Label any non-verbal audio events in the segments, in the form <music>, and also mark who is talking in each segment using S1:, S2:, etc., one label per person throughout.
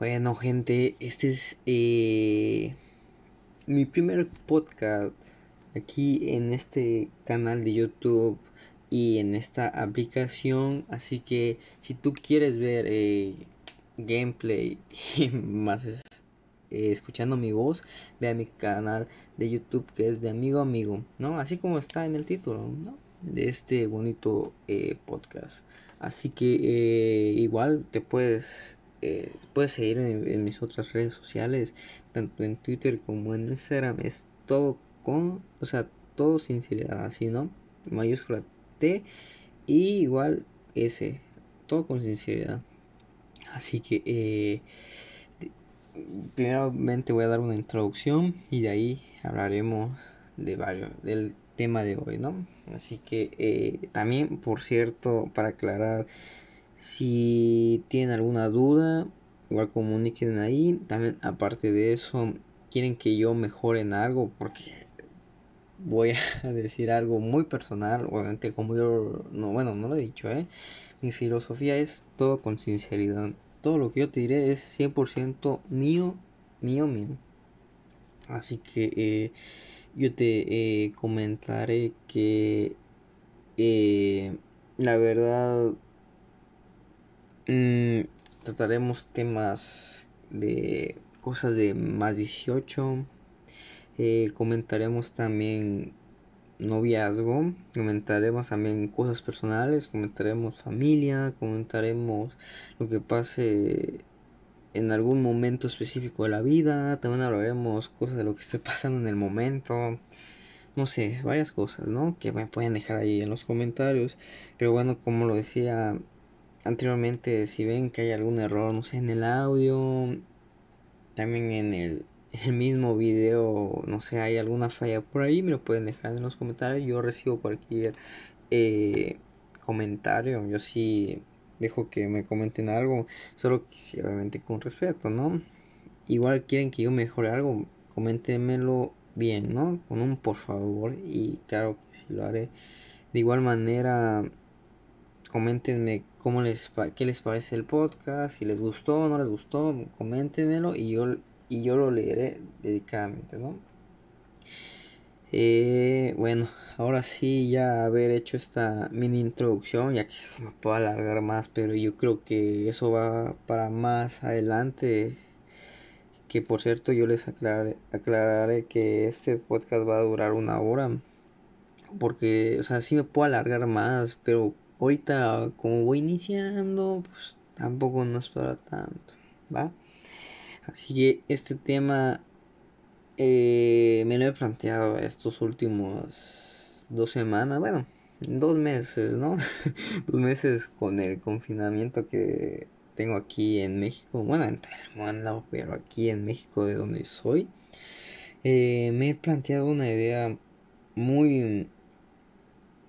S1: Bueno, gente, este es eh, mi primer podcast aquí en este canal de YouTube y en esta aplicación. Así que si tú quieres ver eh, gameplay <laughs> y más eh, escuchando mi voz, ve a mi canal de YouTube que es de amigo amigo, ¿no? Así como está en el título. De este bonito podcast. Así que igual te puedes eh, puedes seguir en, mis otras redes sociales, tanto en Twitter como en Instagram. Es todo con, o sea, todo sinceridad, así, ¿no? Mayúscula T y igual S, todo con sinceridad. Así que, eh, primeramente voy a dar una introducción y de ahí hablaremos de varios, del tema de hoy, ¿no? Así que eh, también, por cierto, para aclarar, si tienen alguna duda, igual comuniquen ahí. También aparte de eso, quieren que yo mejore en algo porque voy a <laughs> decir algo muy personal, obviamente como yo no, bueno, no lo he dicho, ¿eh? Mi filosofía es todo con sinceridad. Todo lo que yo te diré es 100% mío, mío, mío. Así que eh, yo te eh, comentaré que eh, la verdad Mm, trataremos temas de cosas de más 18. Eh, comentaremos también noviazgo. Comentaremos también cosas personales. Comentaremos familia. Comentaremos lo que pase en algún momento específico de la vida. También hablaremos cosas de lo que esté pasando en el momento. No sé, varias cosas, ¿no? Que me pueden dejar ahí en los comentarios. Pero bueno, como lo decía anteriormente si ven que hay algún error, no sé, en el audio, también en <laughs> el, mismo video, no sé, hay alguna falla por ahí, me lo pueden dejar en los comentarios. Yo recibo cualquier eh, comentario, yo sí dejo que me comenten algo, solo que sí, obviamente con respeto, ¿no? Igual quieren que yo mejore algo, coméntenmelo bien, ¿no? Con un por favor y claro que sí lo haré. De igual manera, coméntenme cómo les qué les parece el podcast, si les gustó o no les gustó, coméntenmelo y yo y yo lo leeré dedicadamente, ¿no? Eh, bueno, ahora sí ya haber hecho esta mini introducción, ya que se me puedo alargar más, pero yo creo que eso va para más adelante. Que por cierto yo les aclararé, aclararé que este podcast va a durar una hora. Porque, o sea, sí me puedo alargar más, pero ahorita como voy iniciando, pues tampoco nos para tanto, ¿va? Así que este tema eh, me lo he planteado estos últimos dos semanas, bueno, dos meses, ¿no? <laughs> dos meses con el confinamiento que tengo aquí en México, bueno, en Tailandia, pero aquí en México de donde soy, eh, me he planteado una idea muy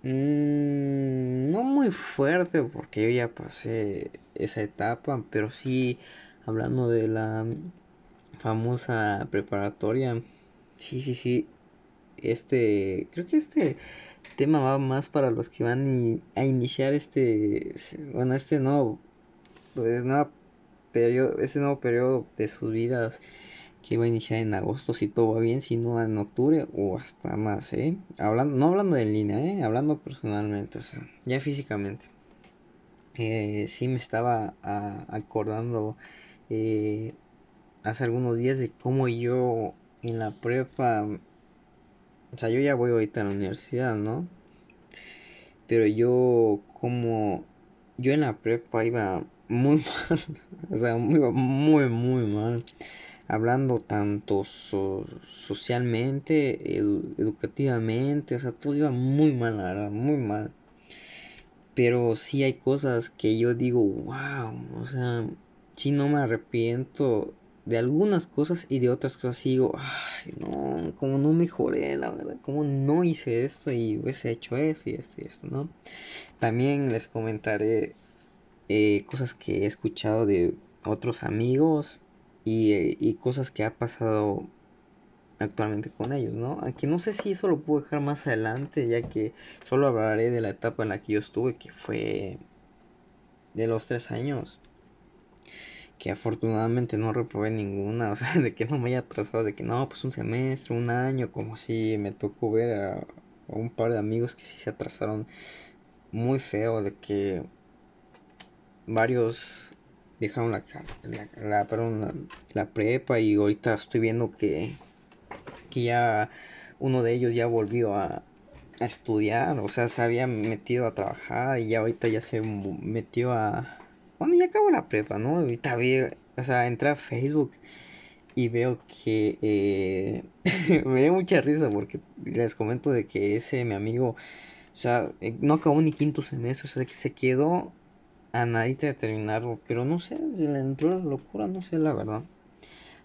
S1: Mm, no muy fuerte porque yo ya pasé esa etapa, pero sí hablando de la famosa preparatoria. Sí, sí, sí. Este, creo que este tema va más para los que van a iniciar este, bueno, este nuevo, pues, periodo, este nuevo periodo de sus vidas que va a iniciar en agosto si todo va bien, si no en octubre o hasta más, ¿eh? Hablando, no hablando en línea, ¿eh? Hablando personalmente, o sea, ya físicamente. Eh, sí me estaba acordando eh, hace algunos días de cómo yo en la prepa, o sea, yo ya voy ahorita a la universidad, ¿no? Pero yo como, yo en la prepa iba muy <laughs> mal, o sea, muy, muy, muy mal hablando tanto socialmente, educativamente, o sea, todo iba muy mal, la verdad, muy mal. Pero sí hay cosas que yo digo, wow, o sea, sí no me arrepiento de algunas cosas y de otras cosas digo, ay, no, como no mejoré, la verdad, como no hice esto y hubiese hecho eso y esto y esto, ¿no? También les comentaré eh, cosas que he escuchado de otros amigos eh, y, cosas que ha pasado actualmente con ellos, ¿no? Aquí no sé si eso lo puedo dejar más adelante, ya que solo hablaré de la etapa en la que yo estuve, que fue de los tres años, que afortunadamente no reprobé ninguna, <laughs> o sea, de que no me haya atrasado, de que no, pues un semestre, un año, como si me tocó ver a, un par de amigos que sí se atrasaron muy feo, de que varios dejaron la, la, prepa y ahorita estoy viendo que, que ya uno de ellos ya volvió a, a estudiar, o sea, se había metido a trabajar y ya ahorita ya se metió a... Bueno, ya acabó la prepa, ¿no? Ahorita vi, o sea, entré a Facebook y veo que eh, <laughs> me dio mucha risa porque les comento de que ese mi amigo, o sea, eh, no acabó ni quinto semestre, o sea, que se quedó a nadita de terminarlo, pero no sé, le entró la locura, no sé la verdad.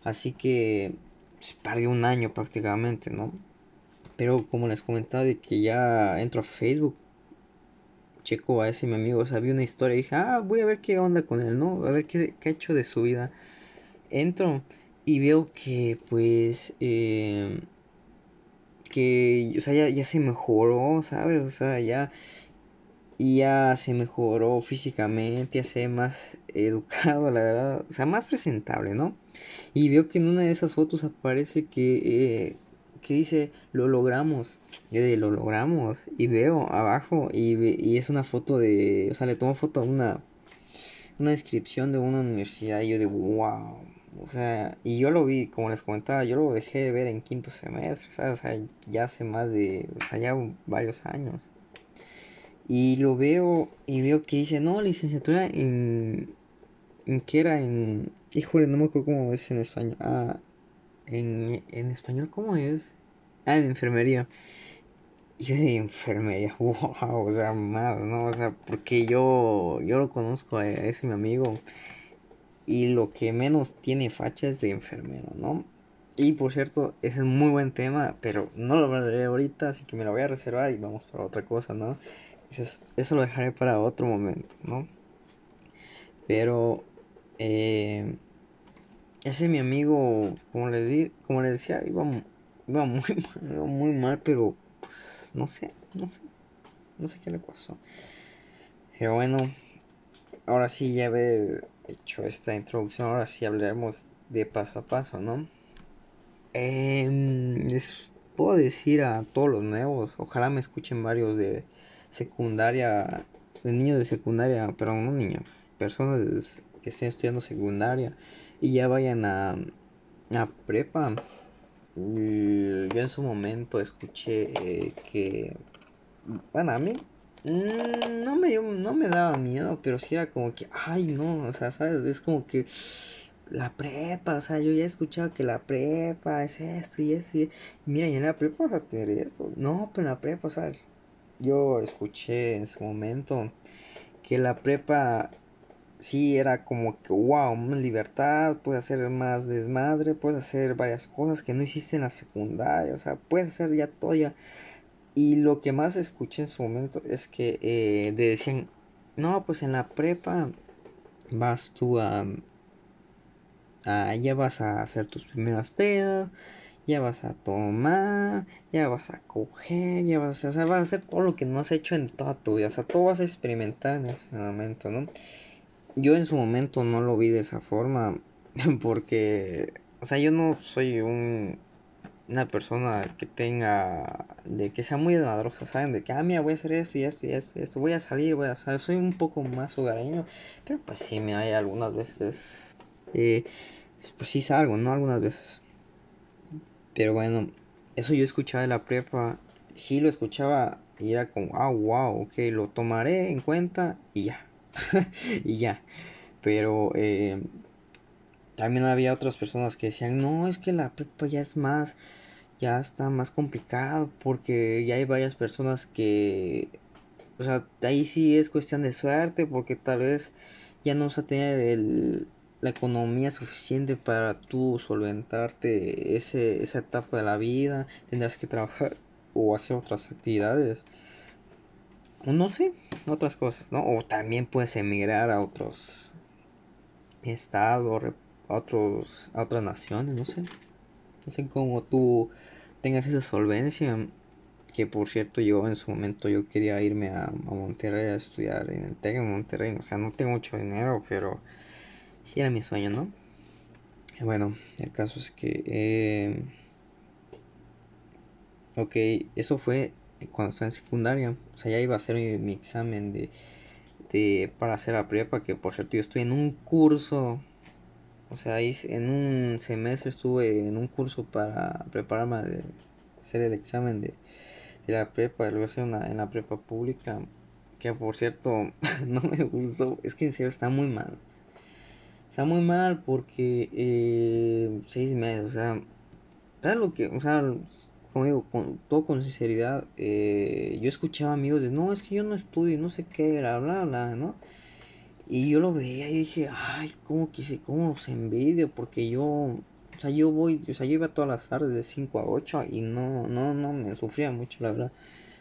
S1: Así que se perdió un año prácticamente, ¿no? Pero como les comentaba de que ya entro a Facebook, checo a ese mi amigo, sabía una historia y dije, ah, voy a ver qué onda con él, ¿no? A ver qué, qué ha hecho de su vida. Entro y veo que pues... Eh, que, o sea, ya, ya se mejoró, ¿sabes? O sea, ya y ya se mejoró físicamente, ya se ve más <laughs> educado, la verdad, o sea, más presentable, ¿no? Y veo que en una de esas fotos aparece que eh, que dice lo logramos. Yo de lo logramos y veo abajo y, y es una foto de, o sea, le tomo foto a una una descripción de una universidad y yo de wow, o sea, y yo lo vi, como les comentaba, yo lo dejé de ver en quinto semestre, o sea, ya hace más de, o sea, ya varios años. Y lo veo y veo que dice, no, licenciatura en, en qué era, en, híjole, no me acuerdo cómo es en español, ah, en, en español, ¿cómo es? Ah, en enfermería. Yo de enfermería, <laughs> wow, o sea, más, ¿no? O sea, porque yo, yo lo conozco a ese mi amigo y lo que menos tiene facha es de enfermero, ¿no? Y por cierto, ese es muy buen tema, pero no lo hablaré ahorita, así que me lo voy a reservar y vamos para otra cosa, ¿no? Eso, lo dejaré para otro momento, ¿no? Pero, eh, ese mi amigo, como les, di, como les decía, iba, iba <laughs> muy mal, iba muy mal, pero pues no sé, no sé, no sé qué le pasó. Pero bueno, ahora sí ya haber hecho esta introducción, ahora sí hablaremos de paso a paso, ¿no? Eh, les puedo decir a todos los nuevos, ojalá me escuchen varios de secundaria, de niños de secundaria, pero no niños, personas que estén estudiando secundaria y ya vayan a, a prepa. Yo en su momento escuché eh, que, bueno, a mí mm, no me dio, no me daba miedo, pero sí era como que, ay, no, o sea, sabes, es como que la prepa, o sea, yo ya he escuchado que la prepa es esto y eso, mira, y en la prepa vas a tener esto, no, pero en la prepa, o yo escuché en su momento que la prepa sí era como que, wow, libertad, puedes hacer más desmadre, puedes hacer varias cosas que no hiciste en la secundaria, o sea, puedes hacer ya todo ya. Y lo que más escuché en su momento es que eh, decían, no, pues en la prepa vas tú a, a, ya vas a hacer tus primeras pedas, ya vas a tomar, ya vas a coger, ya vas a, o sea, vas a hacer todo lo que no has hecho en toda tu vida, o sea, todo vas a experimentar en ese momento, ¿no? yo en su momento no lo vi de esa forma <laughs> porque, o sea, yo no soy un, una persona que tenga, de que sea muy madrosa, ¿saben? De que, ah, mira, voy a hacer esto y esto y esto y esto, voy a salir, voy a, o soy un poco más hogareño, pero pues sí me hay algunas veces, eh, pues sí salgo, ¿no? Algunas veces. Pero bueno, eso yo escuchaba de la prepa, sí lo escuchaba y era como, ah, wow, ok, lo tomaré en cuenta y ya. <laughs> y ya. Pero eh, también había otras personas que decían, no, es que la prepa ya es más, ya está más complicado porque ya hay varias personas que, o sea, ahí sí es cuestión de suerte porque tal vez ya no vas a tener el, la economía suficiente para tú solventarte ese, esa etapa de la vida, tendrás que trabajar o hacer otras actividades no sé, otras cosas, ¿no? O también puedes emigrar a otros estados, a, otros, a otras naciones, no sé. No sé cómo tú tengas esa solvencia. Que por cierto, yo en su momento yo quería irme a, Monterrey a estudiar en el TEC en Monterrey. O sea, no tengo mucho dinero, pero sí era mi sueño, ¿no? Bueno, el caso es que... Eh, ok, eso fue cuando estaba en secundaria. O sea, ya iba a hacer mi, examen de, de, para hacer la prepa, que por cierto yo estoy en un curso. O sea, en un semestre estuve en un curso para prepararme a hacer el examen de, la prepa, lo hacer una, en la prepa pública, que por cierto <laughs> no me gustó, es que en serio está muy mal. Está muy mal porque eh, seis meses, o sea, ¿sabes lo que? O sea, como digo, con todo con sinceridad, eh, yo escuchaba amigos de, no, es que yo no estudio, no sé qué, bla, bla, bla, ¿no? Y yo lo veía y dije, ay, cómo quise, cómo se envidio, porque yo, o sea, yo voy, o sea, yo iba todas las tardes de 5 a 8 y no, no, no me sufría mucho, la verdad.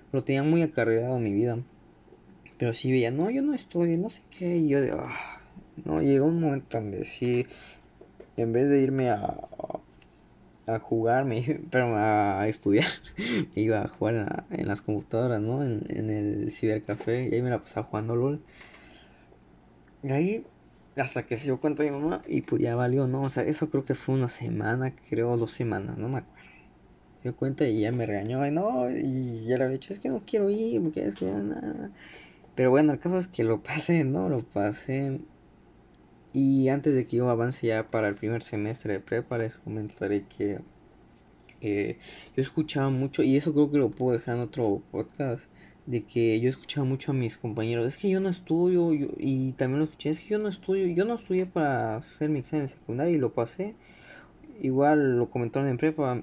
S1: Pero tenía muy acarreado mi vida. Pero sí veía, no, yo no estudio, no sé qué, y yo de, ah, no, llegó un momento donde sí, en vez de irme a, a jugar, me, <laughs> pero a estudiar, <laughs> me iba a jugar en, las computadoras, ¿no? En, en, el cibercafé, y ahí me la pasaba jugando LOL. Y ahí, hasta que se dio cuenta mi mamá, y pues ya valió, ¿no? O sea, eso creo que fue una semana, creo, dos semanas, no me acuerdo. Se dio cuenta y ya me regañó, y no, y ya le había dicho, es que no quiero ir, porque es que nada. Pero bueno, el caso es que lo pasé, ¿no? Lo pasé. Y antes de que yo avance ya para el primer semestre de prepa, les comentaré que eh, yo escuchaba mucho, y eso creo que lo puedo dejar en otro podcast, de que yo escuchaba mucho a mis compañeros, es que yo no estudio, y también lo escuché, es que yo no estudio, yo no estudié para hacer mi examen de secundaria y lo pasé, igual lo comentaron en prepa,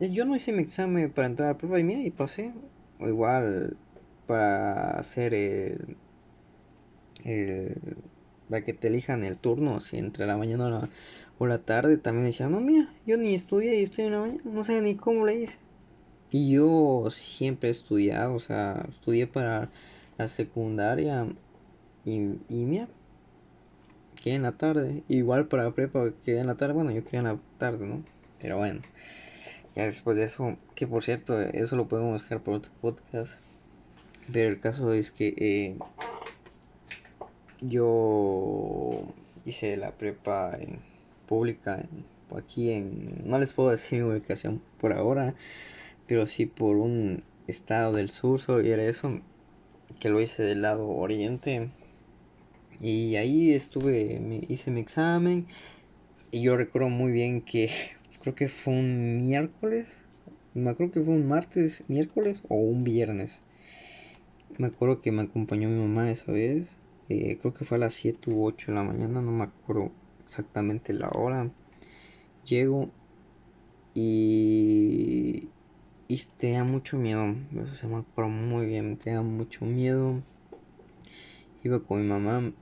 S1: yo no hice mi examen para entrar a prepa y mira, y pasé, o igual para hacer el para que te elijan el turno, si entre la mañana o la, tarde, también decía, no, mira, yo ni estudié y estoy en la mañana, no sé ni cómo le hice. Y yo siempre he estudiado, o sea, estudié para la secundaria y, y mira, quedé en la tarde, igual para prepa quedé en la tarde, bueno, yo quería en la tarde, ¿no? Pero bueno, ya después de eso, que por cierto, eso lo podemos dejar por otro podcast. Pero el caso es que eh, yo hice la prepa en pública aquí en no les puedo decir mi <laughs> ubicación por ahora pero sí por un estado del sur y era eso que lo hice del lado oriente. Y ahí estuve hice mi examen y yo recuerdo muy bien que <laughs> creo que fue un miércoles me acuerdo que fue un martes miércoles o un viernes. Me acuerdo que me acompañó mi mamá esa vez eh, creo que fue a las 7 u 8 de la mañana, no me acuerdo exactamente la hora. Llego y, y tenía mucho miedo, eso se me acuerdo muy bien, tenía mucho miedo. Iba con mi mamá,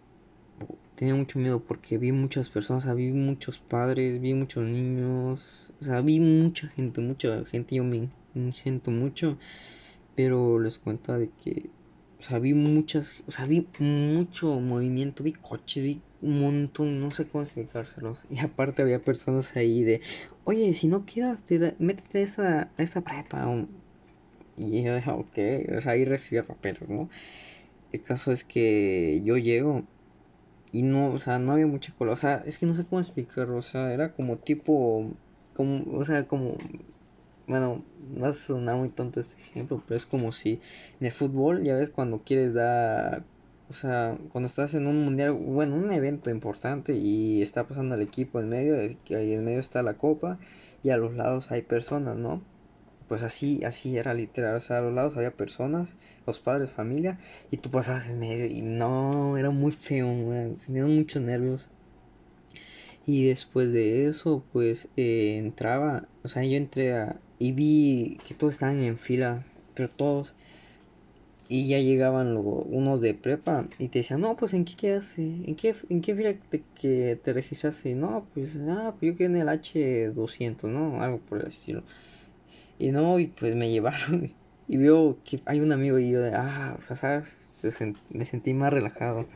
S1: tenía mucho miedo porque vi muchas personas, vi muchos padres, vi muchos niños, o sea, vi mucha gente, mucha gente, yo me siento mucho, pero les cuento de que o sea, vi muchas, o sea, vi mucho movimiento, vi coches, vi un montón, no sé cómo explicárselos. <laughs> Y aparte había personas ahí de, oye, si no quedas, te métete a esa, esa prepa. Y yo dije, ok, o sea, ahí recibía papeles, ¿no? El caso es que yo llego y no, o sea, no había mucha cola, o sea, es que no sé cómo explicarlo, o sea, era como tipo, como, o sea, como bueno, no a sonar muy tonto este ejemplo, pero es como si en el fútbol, ya ves, cuando quieres dar, o sea, cuando estás en un mundial, bueno, un evento importante y está pasando el equipo en medio, ahí en medio está la copa y a los lados hay personas, ¿no? Pues así, así era literal, o sea, a los lados había personas, los padres, familia, y tú pasabas en medio y no, era muy feo, tenía muchos nervios. Y después de eso, pues eh, entraba, o sea, yo entré a, y vi que todos estaban en fila, pero todos. Y ya llegaban luego unos de prepa y te decían, no, pues en qué quedas, en qué, en qué fila te, que te registraste. No, pues, ah, pues yo quedé en el H200, ¿no? Algo por el estilo. Y no, y pues me <laughs> llevaron y veo que hay un amigo y yo de, ah, o sea, ¿sabes? me sentí más relajado,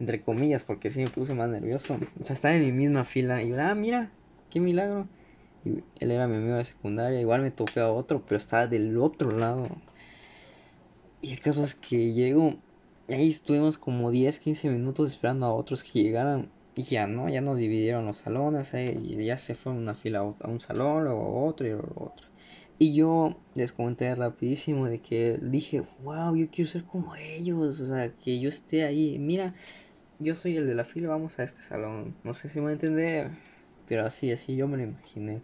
S1: entre comillas, porque sí me puse más nervioso. O sea, estaba en mi misma fila y yo, ah, mira, qué milagro. Y él era mi amigo de secundaria. Igual me topé a otro, pero estaba del otro lado. Y el caso es que llego. Ahí estuvimos como 10, 15 minutos esperando a otros que llegaran. y ya, ¿no? Ya nos dividieron los salones, eh, y ya se fue una fila a un salón, luego otro y luego otro. Y yo les comenté rapidísimo de que dije, wow, yo quiero ser como ellos, o sea, que yo esté ahí. Mira, yo soy el de la fila, vamos a este salón. No sé si me va a entender, pero así, así yo me lo imaginé.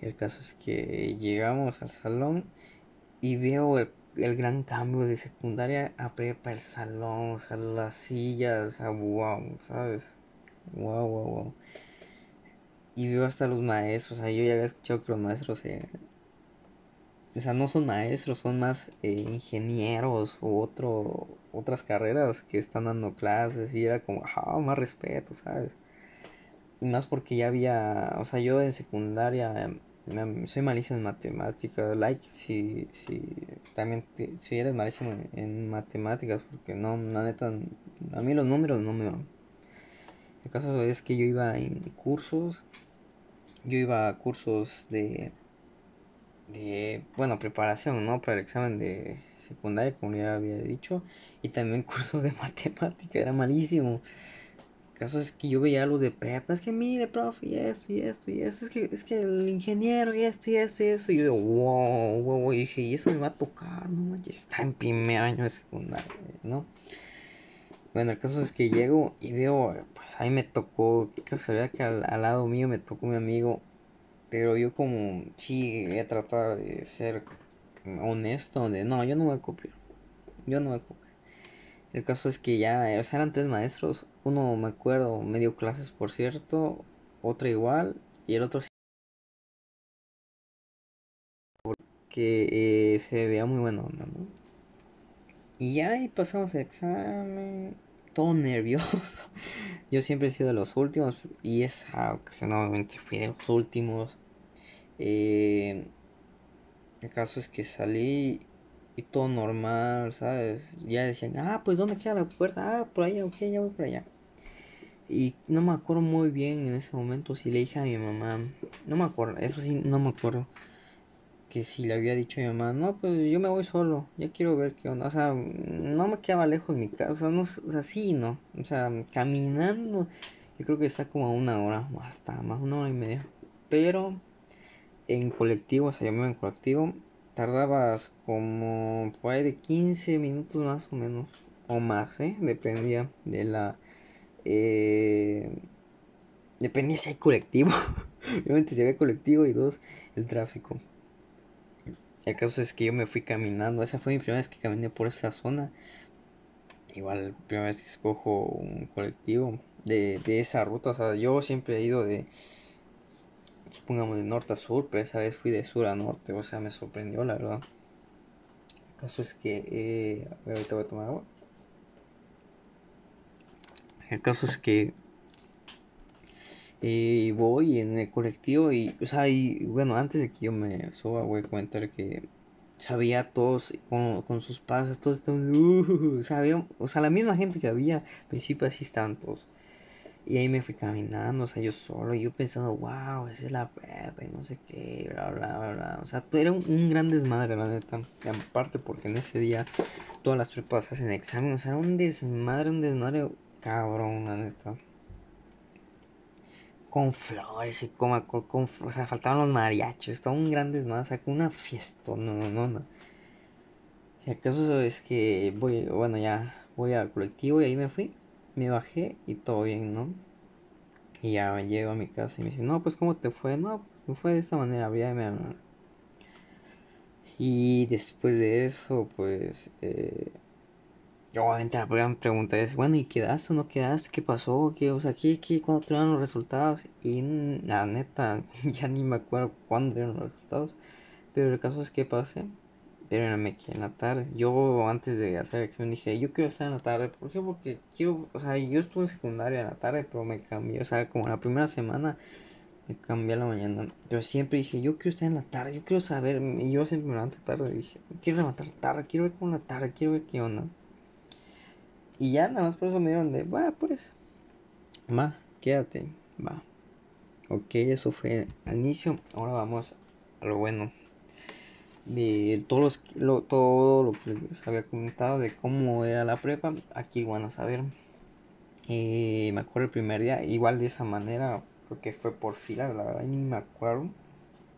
S1: El caso es que llegamos al salón y veo el, gran cambio de secundaria a prepa, el salón, o sea, las sillas, o sea, wow, ¿sabes? Wow, wow, wow. Y veo hasta los maestros, o sea, yo ya había escuchado que los maestros, eh, o sea, no son maestros, son más eh, ingenieros u otro, otras carreras que están dando clases y era como, ah, más respeto, ¿sabes? Y más porque ya había, o sea, yo en secundaria soy malísimo en matemáticas, like si, si también si eres malísimo en, matemáticas, porque no, la neta, a mí los números no me van. El caso es que yo iba en cursos, yo iba a cursos de, de bueno, preparación, ¿no? Para el examen de secundaria, como ya había dicho, y también <laughs> cursos de matemática, era malísimo caso es que yo veía algo de prepa, es que mire, profe, y esto, y esto, y esto, es que, es que el ingeniero, y esto, y esto, y eso, y yo digo, wow, wow, y dije, y eso me va a tocar, no está en primer año de secundaria, ¿no? Bueno, el caso es que llego y veo, pues ahí me tocó, qué casualidad que al, lado mío me tocó mi amigo, pero yo como, sí, he tratado de ser honesto, de, no, yo no voy a copiar, yo no voy a. El caso es que ya, o sea, eran tres maestros. Uno, me acuerdo, medio clases, por cierto. Otro igual. Y el otro porque eh, se veía muy bueno, ¿no? Y ya ahí pasamos el examen. Todo nervioso. <laughs> Yo siempre he sido de los últimos. Y esa ocasión, obviamente, fui de los últimos. Eh, el caso es que salí y todo normal, ¿sabes? Ya decían, ah, pues ¿dónde queda la puerta? Ah, por allá, ok, ya voy por allá. Y no me acuerdo muy bien en ese momento si le dije a mi mamá, no me acuerdo, eso sí, no me acuerdo. Que si le había dicho a mi mamá, no, pues yo me voy solo, ya quiero ver qué onda. O sea, no me quedaba lejos de mi casa, o sea, no, o sea, sí, no. O sea, caminando, yo creo que está como a una hora, hasta más, una hora y media. Pero en colectivo, o sea, yo me voy en colectivo, tardabas como por ahí de 15 minutos más o menos o más, ¿eh? Dependía de la... Eh, dependía si hay colectivo. <laughs> Obviamente si había colectivo y dos, el tráfico. El caso es que yo me fui caminando. Esa fue mi primera vez que caminé por esa zona. Igual, primera vez que escojo un colectivo de, de esa ruta. O sea, yo siempre he ido de supongamos de norte a sur, pero esa vez fui de sur a norte, o sea, me sorprendió la verdad. El caso es que, eh, ahorita voy a tomar agua. El caso es que eh, voy en el colectivo y, o sea, y bueno, antes de que yo me suba, voy a comentar que sabía todos con, con sus pasos, todos estaban, uh, sabía, o sea, la misma gente que había, al principio así estaban todos. Y ahí me fui caminando, o sea, yo solo, yo pensando, wow, esa es la prepa, y no sé qué, bla, bla, bla, bla. O sea, era un, gran desmadre, la neta. Y aparte, porque en ese día todas las prepas hacen examen, o sea, era un desmadre, un desmadre cabrón, la neta. Con flores y con, con, o sea, faltaban los mariachos, todo un gran desmadre, o sea, con una fiesta, no, no, no, no. El caso es que voy, bueno, ya voy al colectivo y ahí me fui me bajé y todo bien, ¿no? Y ya llego a mi casa y me dice, no, pues ¿cómo te fue? No, me fue de esta manera, ya me Y después de eso, pues, eh, obviamente la gran pregunta es, bueno, ¿y quedaste o no quedaste? ¿Qué pasó? ¿Qué, o sea, ¿qué, qué, cuándo te los resultados? Y la neta, <laughs> ya ni me acuerdo cuándo dieron los resultados. Pero el caso es que pasé pero me quedé en la tarde. Yo antes de hacer examen dije, yo quiero estar en la tarde. ¿Por qué? Porque quiero, o sea, yo estuve en secundaria en la tarde, pero me cambié, o sea, como la primera semana me cambié a la mañana. Yo siempre dije, yo quiero estar en la tarde, yo quiero saber, y yo siempre me levanto tarde, dije, quiero levantar tarde, quiero ver cómo la tarde, quiero ver qué onda. Y ya nada más por eso me dieron de, va, pues, va, quédate, va. Ok, eso fue al inicio, ahora vamos a lo bueno de todos lo, todo lo que les había comentado de cómo era la prepa, aquí van a saber. Eh, me acuerdo el primer día, igual de esa manera, porque fue por fila, la verdad, ni me acuerdo.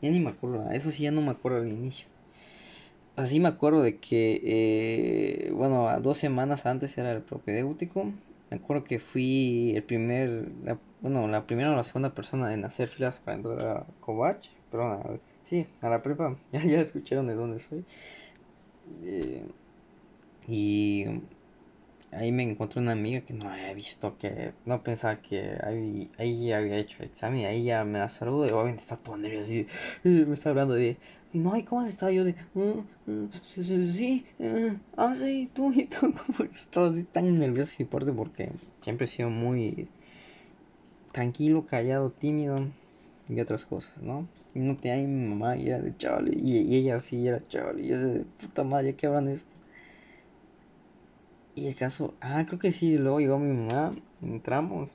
S1: Ya ni me acuerdo, eso sí, ya no me acuerdo al inicio. Así me acuerdo de que, eh, bueno, dos semanas antes era el propedéutico. Me acuerdo que fui el primer, bueno, la primera o la segunda persona en hacer filas para entrar a Covach. Perdón, sí, a la prepa. <laughs> Ya, ya escucharon de dónde soy. Eh, y ahí me encontré una amiga que no había visto, que no pensaba que ahí, ahí había hecho el examen. Ahí ya me la saludó y obviamente está todo nervioso. Y, me está hablando de, y no, ¿y cómo has estado? Yo de, mm, mm, sí, sí, sí, eh, ah, sí, tú y tú, <laughs> como estaba así tan nervioso y fuerte porque siempre he sido muy tranquilo, callado, tímido y otras cosas, ¿no? Y no tenía mi mamá y era de chaval, y, y, ella sí era chaval, y yo de puta madre, ¿qué hablan esto? Y el caso, ah, creo que sí, luego llegó mi mamá, entramos.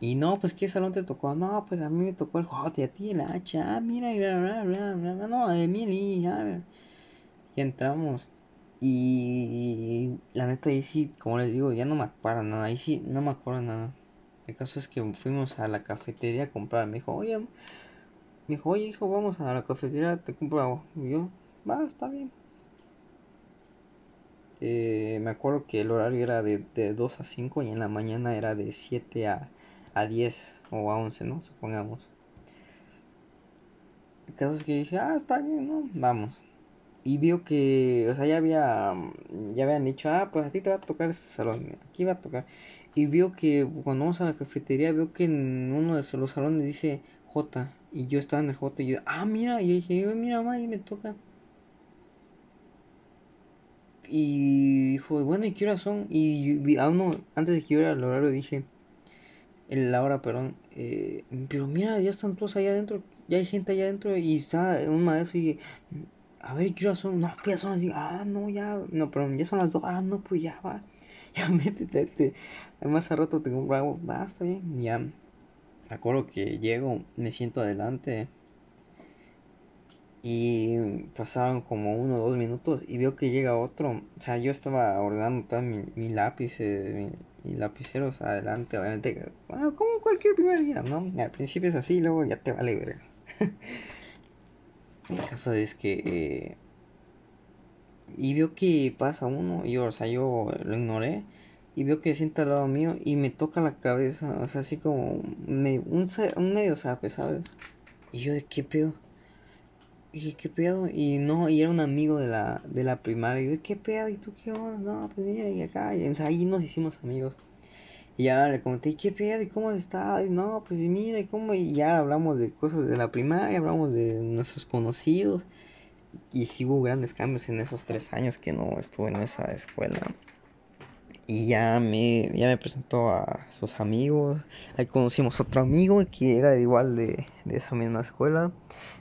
S1: Y no, pues ¿qué salón te tocó? No, pues a mí me tocó el J y a ti el H. Ah, mira, y bla, bla, bla, bla, no, Emily, ya. Y entramos. Y la neta ahí sí, como les digo, ya no me acuerdo nada. Ahí sí, no me acuerdo nada. El caso es que fuimos a la cafetería a comprar. Me dijo, oye, me dijo, oye, hijo, vamos a la cafetería, te compro algo. Y yo, va, está bien. Eh, me acuerdo que el horario era de, de 2 a 5 y en la mañana era de 7 a, a 10 o a 11, ¿no? Supongamos. El caso es que dije, ah, está bien, ¿no? Vamos. Y vio que, o sea, ya había, ya habían dicho, ah, pues a ti te va a tocar este salón, aquí va a tocar. Y vio que cuando vamos a la cafetería, vio que en uno de los salones dice J. Y yo estaba en el J y yo, ah, mira, y yo dije, mira, mamá, ahí me toca. Y dijo, bueno, ¿y qué hora son? Y a uno, antes de que yo era el horario, dije, la hora, perdón, eh, pero mira, ya están todos allá adentro, ya hay gente allá adentro y está un maestro y a ver, ¿qué hora son? No, pues ya son ah, no, ya, no, perdón, ya son las dos, ah, no, pues ya va, <laughs> ya métete, además a rato tengo un bravo, va, está bien, ya, acuerdo que llego, me siento adelante, y pasaron como uno o dos minutos y veo que llega otro. O sea, yo estaba ordenando todo mi, mi lápiz, eh, mi, lapiceros adelante, obviamente. Bueno, como cualquier primer día, ¿no? Al principio es así, luego ya te vale ver El caso es que. Eh, y veo que pasa uno, y o sea, yo lo ignoré. Y veo que sienta al lado mío y me toca la cabeza, o sea, así como un, un medio sape, ¿sabes? Y yo, ¿de qué pedo? Y dije, ¿qué pedo? Y no, y era un amigo de la, de la primaria. Y yo, ¿qué pedo? ¿Y tú qué onda? No, pues mira, y acá. Y ahí nos hicimos amigos. Y ya le comenté, ¿qué pedo? ¿Y cómo está? Y no, pues mira, ¿y cómo? Y ya hablamos de cosas de la primaria, hablamos de nuestros conocidos. Y, y hubo grandes cambios en esos tres años que no estuve en esa escuela y ya me, ya me presentó a sus amigos. Ahí conocimos otro amigo que era igual de, de esa misma escuela.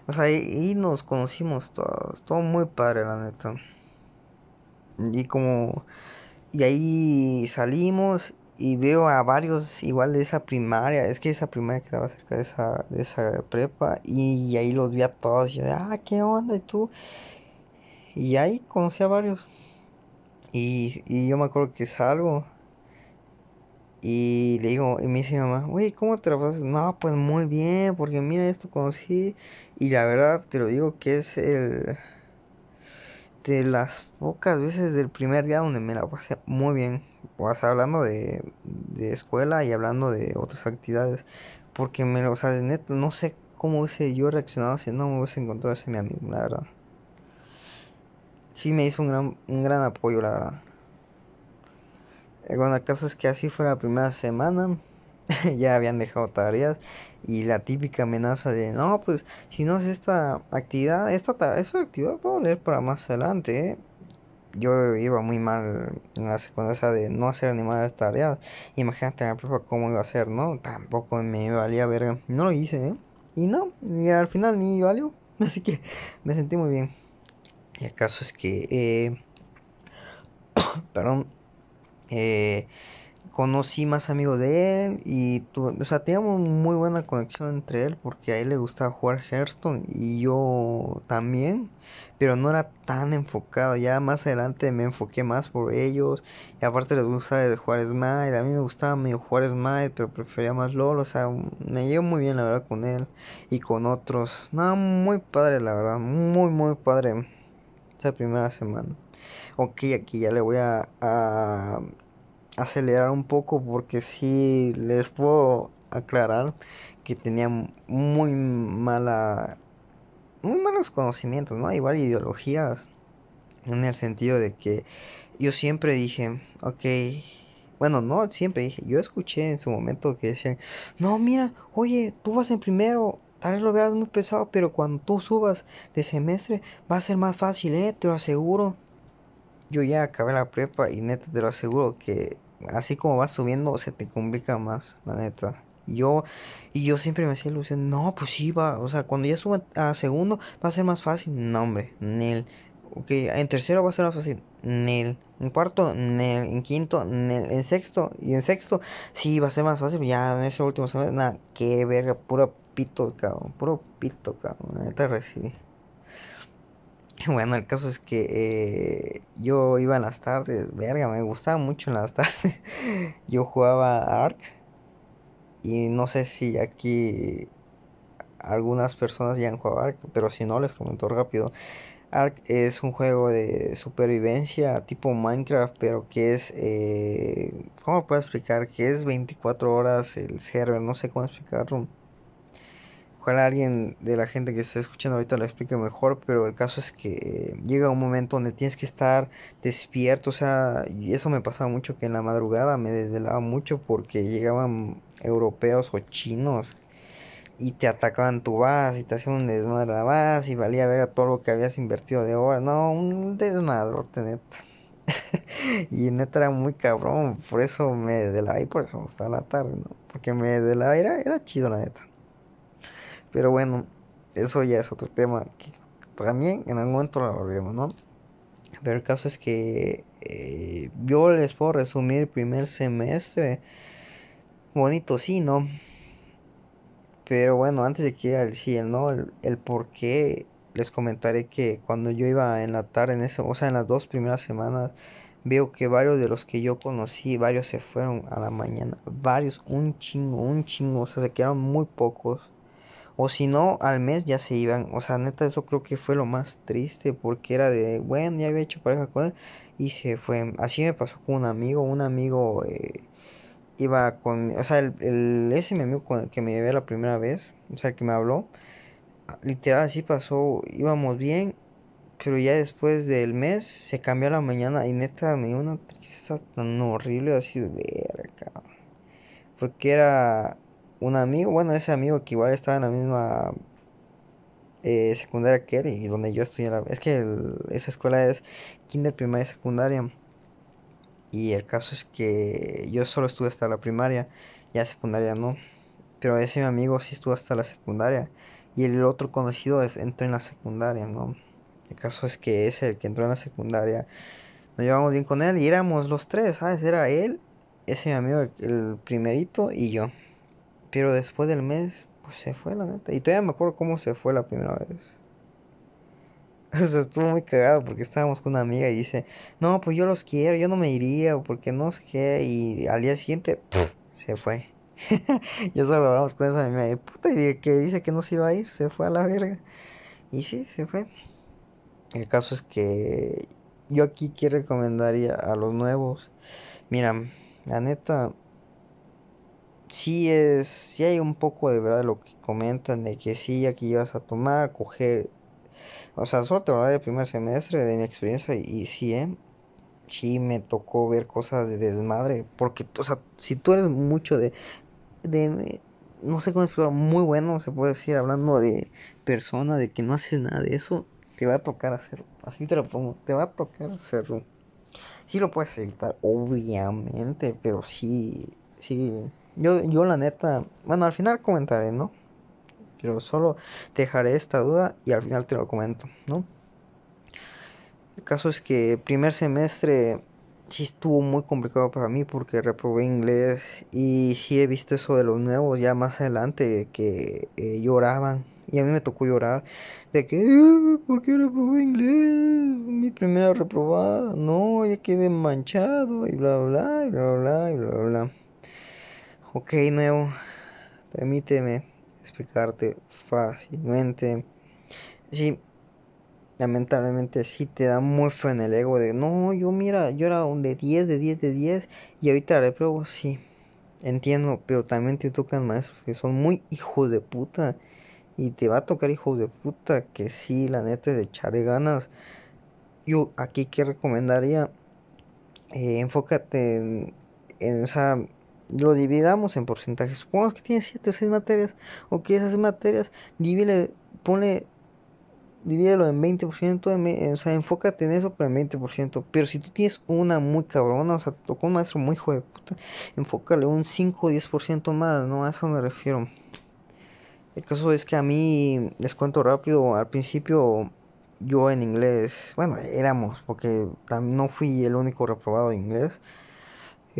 S1: O sea, y, nos conocimos todos. Todo muy padre, la neta. Y como. Y ahí salimos y veo a varios igual de esa primaria. Es que esa primaria quedaba cerca de esa, de esa prepa. Y, ahí los vi a todos. Y yo, ah, ¿qué onda? ¿Y tú? Y ahí conocí a varios. Y, y yo me acuerdo que salgo y le digo, y me dice mi mamá, güey, ¿cómo te lo pasas? No, pues muy bien, porque mira esto conocí. Y la verdad te lo digo que es el de las pocas veces del primer día donde me la pasé muy bien. O hablando de, de escuela y hablando de otras actividades. Porque me o sea, neta, no sé cómo hubiese yo reaccionado si no me hubiese encontrado ese mi amigo, la verdad sí me hizo un gran, un gran apoyo, la verdad. Eh, bueno, el caso es que así fue la primera semana. <laughs> ya habían dejado tareas y la típica amenaza de no pues si no haces esta actividad esta esa actividad puedo leer para más adelante ¿eh? yo iba muy mal en la secundaria de no hacer ni más tareas imagínate la prueba cómo iba a ser no tampoco me valía ver no lo hice ¿eh? y no y al final ni valió <laughs> así que me sentí muy bien el caso es que, eh, <coughs> perdón, eh, conocí más amigos de él y tu, o sea, teníamos muy buena conexión entre él porque a él le gustaba jugar Hearthstone y yo también, pero no era tan enfocado. Ya más adelante me enfoqué más por ellos. Y aparte les gusta el jugar Smite. A mí me gustaba medio jugar Smite, pero prefería más LOL. O sea, me llevo muy bien la verdad con él y con otros. No, muy padre la verdad. Muy, muy padre. Esa primera semana. Ok, aquí ya le voy a, a acelerar un poco porque si les puedo aclarar que tenía muy mala muy malos conocimientos, ¿no? Igual ideologías en el sentido de que yo siempre dije, ok, bueno, no siempre dije, yo escuché en su momento que decían, no, mira, oye, tú vas en primero, tal vez lo veas muy pesado, pero cuando tú subas de semestre va a ser más fácil, eh, te lo aseguro. Yo ya acabé la prepa y neta te lo aseguro que así como vas subiendo se te complica más, la neta. Yo, y yo siempre me hacía ilusión, no, pues sí, va, o sea, cuando ya suba a segundo va a ser más fácil. No, hombre, Nel. Ok, en tercero va a ser más fácil. Nel. En cuarto, Nel. En quinto, Nel. En sexto, y en sexto, sí, va a ser más fácil. Ya en ese último semestre, nada, qué verga, puro pito, cabrón. Puro pito, cabrón. Neta recibí. <laughs> Bueno, el caso es que eh, yo iba en las tardes, verga, me gustaba mucho en las <laughs> tardes. yo jugaba Ark y no sé si aquí algunas personas ya han jugado Ark, pero si no les comento rápido. Ark es un juego de supervivencia tipo Minecraft, pero que es, eh, ¿cómo puedo explicar? Que es 24 horas el server, no sé cómo explicarlo. Ojalá alguien de la gente que está escuchando ahorita lo explique mejor, pero el caso es que llega un momento donde tienes que estar despierto, o sea, y eso me pasaba mucho que en la madrugada me desvelaba mucho porque llegaban europeos o chinos y te atacaban tu base y te hacían un desmadre la base y valía ver a todo lo que habías invertido de hora. No, un desmadrote neta. <laughs> y neta era muy cabrón, por eso me desvelaba y por eso me gustaba la tarde, ¿no? Porque me desvelaba, era, era chido la neta. Pero bueno, eso ya es otro tema que también en algún momento lo volvemos, ¿no? Pero el caso es que eh, yo les puedo resumir el primer semestre. Bonito, sí, ¿no? Pero bueno, antes de que al sí, el no, el, el por qué, les comentaré que cuando yo iba en la tarde, en eso, o sea, en las dos primeras semanas, veo que varios de los que yo conocí, varios se fueron a la mañana, varios, un chingo, un chingo, o sea, se quedaron muy pocos. O si no, al mes ya se iban. O sea, neta, eso creo que fue lo más triste. Porque era de, bueno, ya había hecho pareja con él. Y se fue. Así me pasó con un amigo. Un amigo eh, iba con. O sea, el, ese mi amigo con el que me llevé la primera vez. O sea, el que me habló. Literal, así pasó. Íbamos bien. Pero ya después del mes se cambió a la mañana. Y neta, me dio una tristeza tan horrible. Así de verga, Porque era un amigo, bueno, ese amigo que igual estaba en la misma eh, secundaria que él y donde yo estoy. Es que esa escuela es kinder, primaria y secundaria. Y el caso es que yo solo estuve hasta la primaria, ya secundaria no. Pero ese amigo sí estuvo hasta la secundaria. Y el otro conocido es, entró en la secundaria, ¿no? El caso es que ese, el que entró en la secundaria, nos llevamos bien con él y éramos los tres, ¿sabes? Era él, ese amigo, el primerito y yo. Pero después del mes, pues se fue la neta. Y todavía me acuerdo cómo se fue la primera vez. <laughs> O sea, estuvo muy cagado porque estábamos con una amiga y dice, no, pues yo los quiero, yo no me iría porque no sé qué. Y al día siguiente, se fue. <laughs> ya solo hablamos con esa amiga y puta, y que dice que no se iba a ir, se fue a la verga. Y sí, se fue. El caso es que yo aquí quiero recomendaría a los nuevos. Mira, la neta, sí es, sí hay un poco de verdad lo que comentan de que sí, aquí ibas a tomar, coger, o sea, solo te hablar del primer semestre de mi experiencia y, sí, ¿eh? sí me tocó ver cosas de desmadre, porque, o sea, si tú eres mucho de, de, no sé cómo explicar, muy bueno, se puede decir, hablando de persona, de que no haces nada de eso, te va a tocar hacerlo, así te lo pongo, te va a tocar hacerlo. Sí lo puedes evitar, obviamente, pero sí, sí, yo, yo la neta, bueno, al final comentaré, ¿no? Pero solo dejaré esta duda y al final te lo comento, ¿no? El caso es que primer semestre sí estuvo muy complicado para mí porque reprobé inglés y sí he visto eso de los nuevos ya más adelante que eh, lloraban Y a mí me tocó llorar de que, eh, ¿por qué reprobé inglés? Mi primera reprobada, no, ya quedé manchado y bla, bla, y bla, bla, y bla, bla. Ok, Nuevo, permíteme explicarte fácilmente. Sí, lamentablemente sí te da muy feo en el ego de, no, yo mira, yo era un de 10, de 10, de 10, y ahorita repruebo, sí, entiendo, pero también te tocan maestros que son muy hijos de puta. Y te va a tocar hijos de puta que sí, la neta, de echarle ganas. Yo aquí que recomendaría, eh, enfócate en, en esa lo dividamos en porcentajes. Supongamos que tienes 7 o 6 materias, o que esas materias, divide, pone, divídelo en 20%, o sea, enfócate en eso, pero en 20%. Pero si tú tienes una muy cabrona, o sea, te tocó un maestro muy hijo de puta, enfócale un 5 o 10% más, ¿no? A eso me refiero. El caso es que a mí, les cuento rápido, al principio yo en inglés, bueno, éramos, porque no fui el único reprobado de inglés.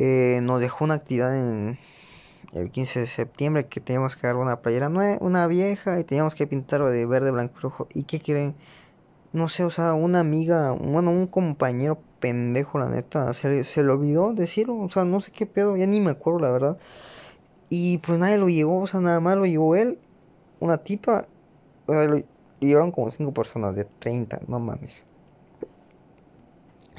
S1: Eh, nos dejó una actividad en el 15 de septiembre que teníamos que agarrar una playera nueva, una vieja y teníamos que pintarlo de verde, blanco y rojo. ¿Y qué quieren? No sé, o sea, una amiga, bueno, un compañero pendejo, la neta, se, se le olvidó decirlo, o sea, no sé qué pedo, ya ni me acuerdo, la verdad. Y pues nadie lo llevó, o sea, nada más lo llevó él, una tipa, o sea, lo llevaron como cinco personas de 30, no mames.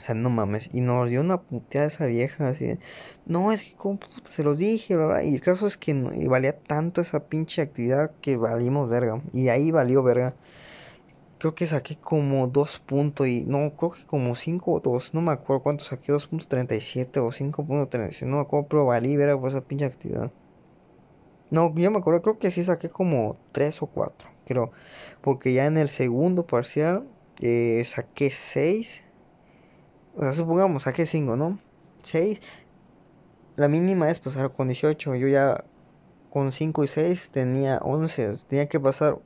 S1: O sea, no mames. Y nos dio una puteada esa vieja así. no, es que como puta, se los dije, ¿verdad? Y el caso es que valía tanto esa pinche actividad que valimos verga. Y ahí valió verga. Creo que saqué como dos puntos y no, creo que como cinco o dos, no me acuerdo cuánto saqué, 2.37 o 5.37, no me acuerdo, pero valí verga por esa pinche actividad. No, yo me acuerdo, creo que sí saqué como tres o cuatro, creo. Porque ya en el segundo parcial eh, saqué seis o sea, supongamos, saqué 5, ¿no? 6. La mínima es pasar con 18. Yo ya con 5 y 6 tenía 11. Tenía que pasar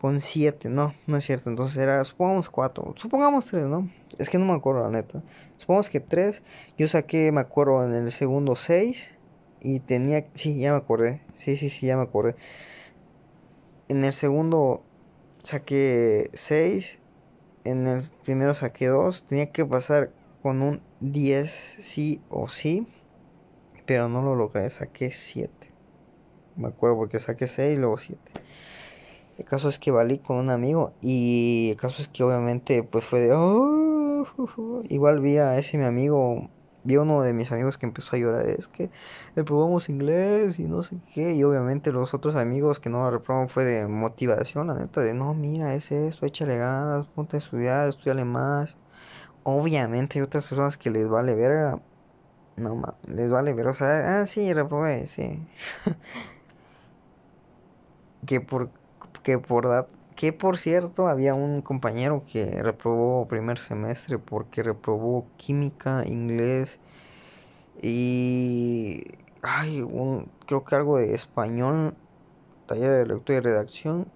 S1: con 7. No, no es cierto. Entonces era, supongamos 4. Supongamos 3, ¿no? Es que no me acuerdo, la neta. Supongamos que 3. Yo saqué, me acuerdo, en el segundo 6. Y tenía, sí, ya me acordé. Sí, sí, sí, ya me acordé. En el segundo saqué 6 en el primero saqué 2, tenía que pasar con un 10 sí o sí, pero no lo logré, saqué 7. Me acuerdo porque saqué 6 y luego 7. El caso es que valí con un amigo y el caso es que obviamente pues fue de... Oh, igual vi a ese mi amigo vi a uno de mis amigos que empezó a llorar, es que reprobamos inglés y no sé qué, y obviamente los otros amigos que no lo reprobaron fue de motivación, la neta, de no, mira, es esto, échale ganas, ponte a estudiar, estudiale más. Obviamente hay otras personas que les vale verga, no les vale ver, o sea, ah, sí, reprobé, sí. <laughs> que por, que por, que por cierto había un compañero que reprobó primer semestre porque reprobó química, inglés y ay, creo que algo de español, taller de lectura y redacción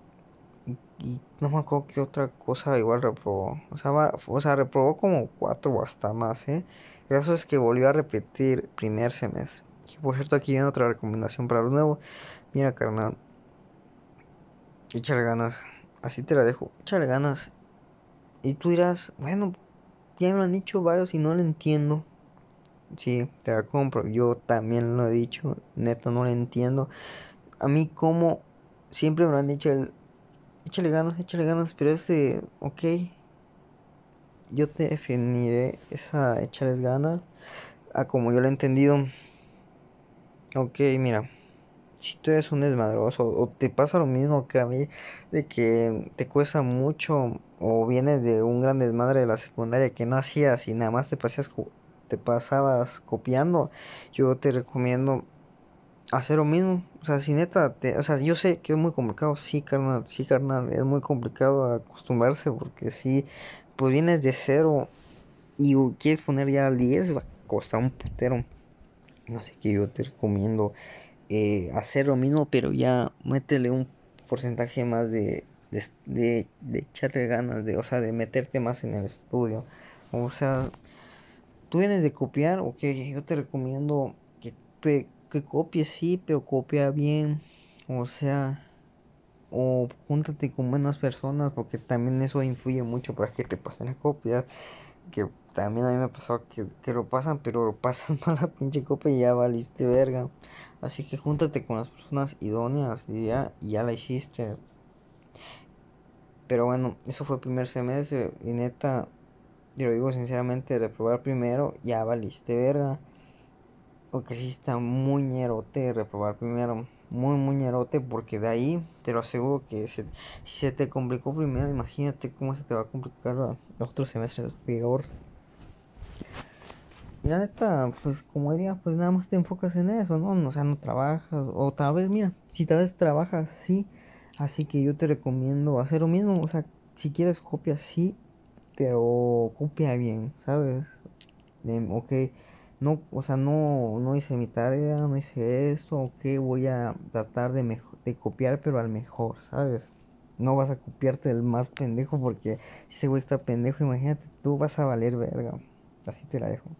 S1: y, no me acuerdo qué otra cosa igual reprobó. O sea, o sea, reprobó como cuatro o hasta más, ¿eh? El caso es que volvió a repetir primer semestre. Y por cierto, aquí viene otra recomendación para los nuevos. Mira, carnal, échale ganas así te la dejo, échale ganas. Y tú dirás, bueno, ya me lo han dicho varios y no lo entiendo. Sí, te la compro. Yo también lo he dicho, neta, no lo entiendo. A mí como siempre me lo han dicho el, échale ganas, échale ganas, pero ese, ok, yo te definiré esa échales ganas a como yo lo he entendido. Ok, mira si tú eres un desmadroso o te pasa lo mismo que a mí, de que te cuesta mucho o vienes de un gran desmadre de la secundaria que no hacías y nada más te, pasías, te pasabas copiando, yo te recomiendo hacer lo mismo. O sea, si neta, o sea, yo sé que es muy complicado, sí, carnal, sí, carnal, es muy complicado acostumbrarse porque si pues vienes de cero y quieres poner ya al 10, va a costar un putero. Así que yo te recomiendo eh, hacer lo mismo, pero ya métele un porcentaje más de, de, de, echarle ganas, de, o sea, de meterte más en el estudio. O sea, tú vienes de copiar, ok, yo te recomiendo que, que copies, sí, pero copia bien. O sea, o júntate con buenas personas porque también eso influye mucho para que te pasen las copias que también a mí me pasó que, que lo pasan pero lo pasan <laughs> mal la pinche copia y ya valiste verga. Así que júntate con las personas idóneas y ya, y ya la hiciste. Pero bueno eso fue el primer semestre y neta yo lo digo sinceramente reprobar primero ya valiste verga. Porque si está muy ñerote reprobar primero muy muy ñerote porque de ahí te lo aseguro que si se te complicó primero imagínate cómo se te va a complicar los otros semestres peor y la neta pues como diría pues nada más te enfocas en eso no o sea no trabajas o tal vez mira si tal vez trabajas sí así que yo te recomiendo hacer lo mismo o sea si quieres copia sí pero copia bien sabes de, ok no, o sea, no, no hice mi tarea, no hice esto, ok, voy a tratar de, de copiar, pero al mejor, ¿sabes? No vas a copiarte del más pendejo porque si ese güey está pendejo, imagínate, tú vas a valer verga. Así te la dejo.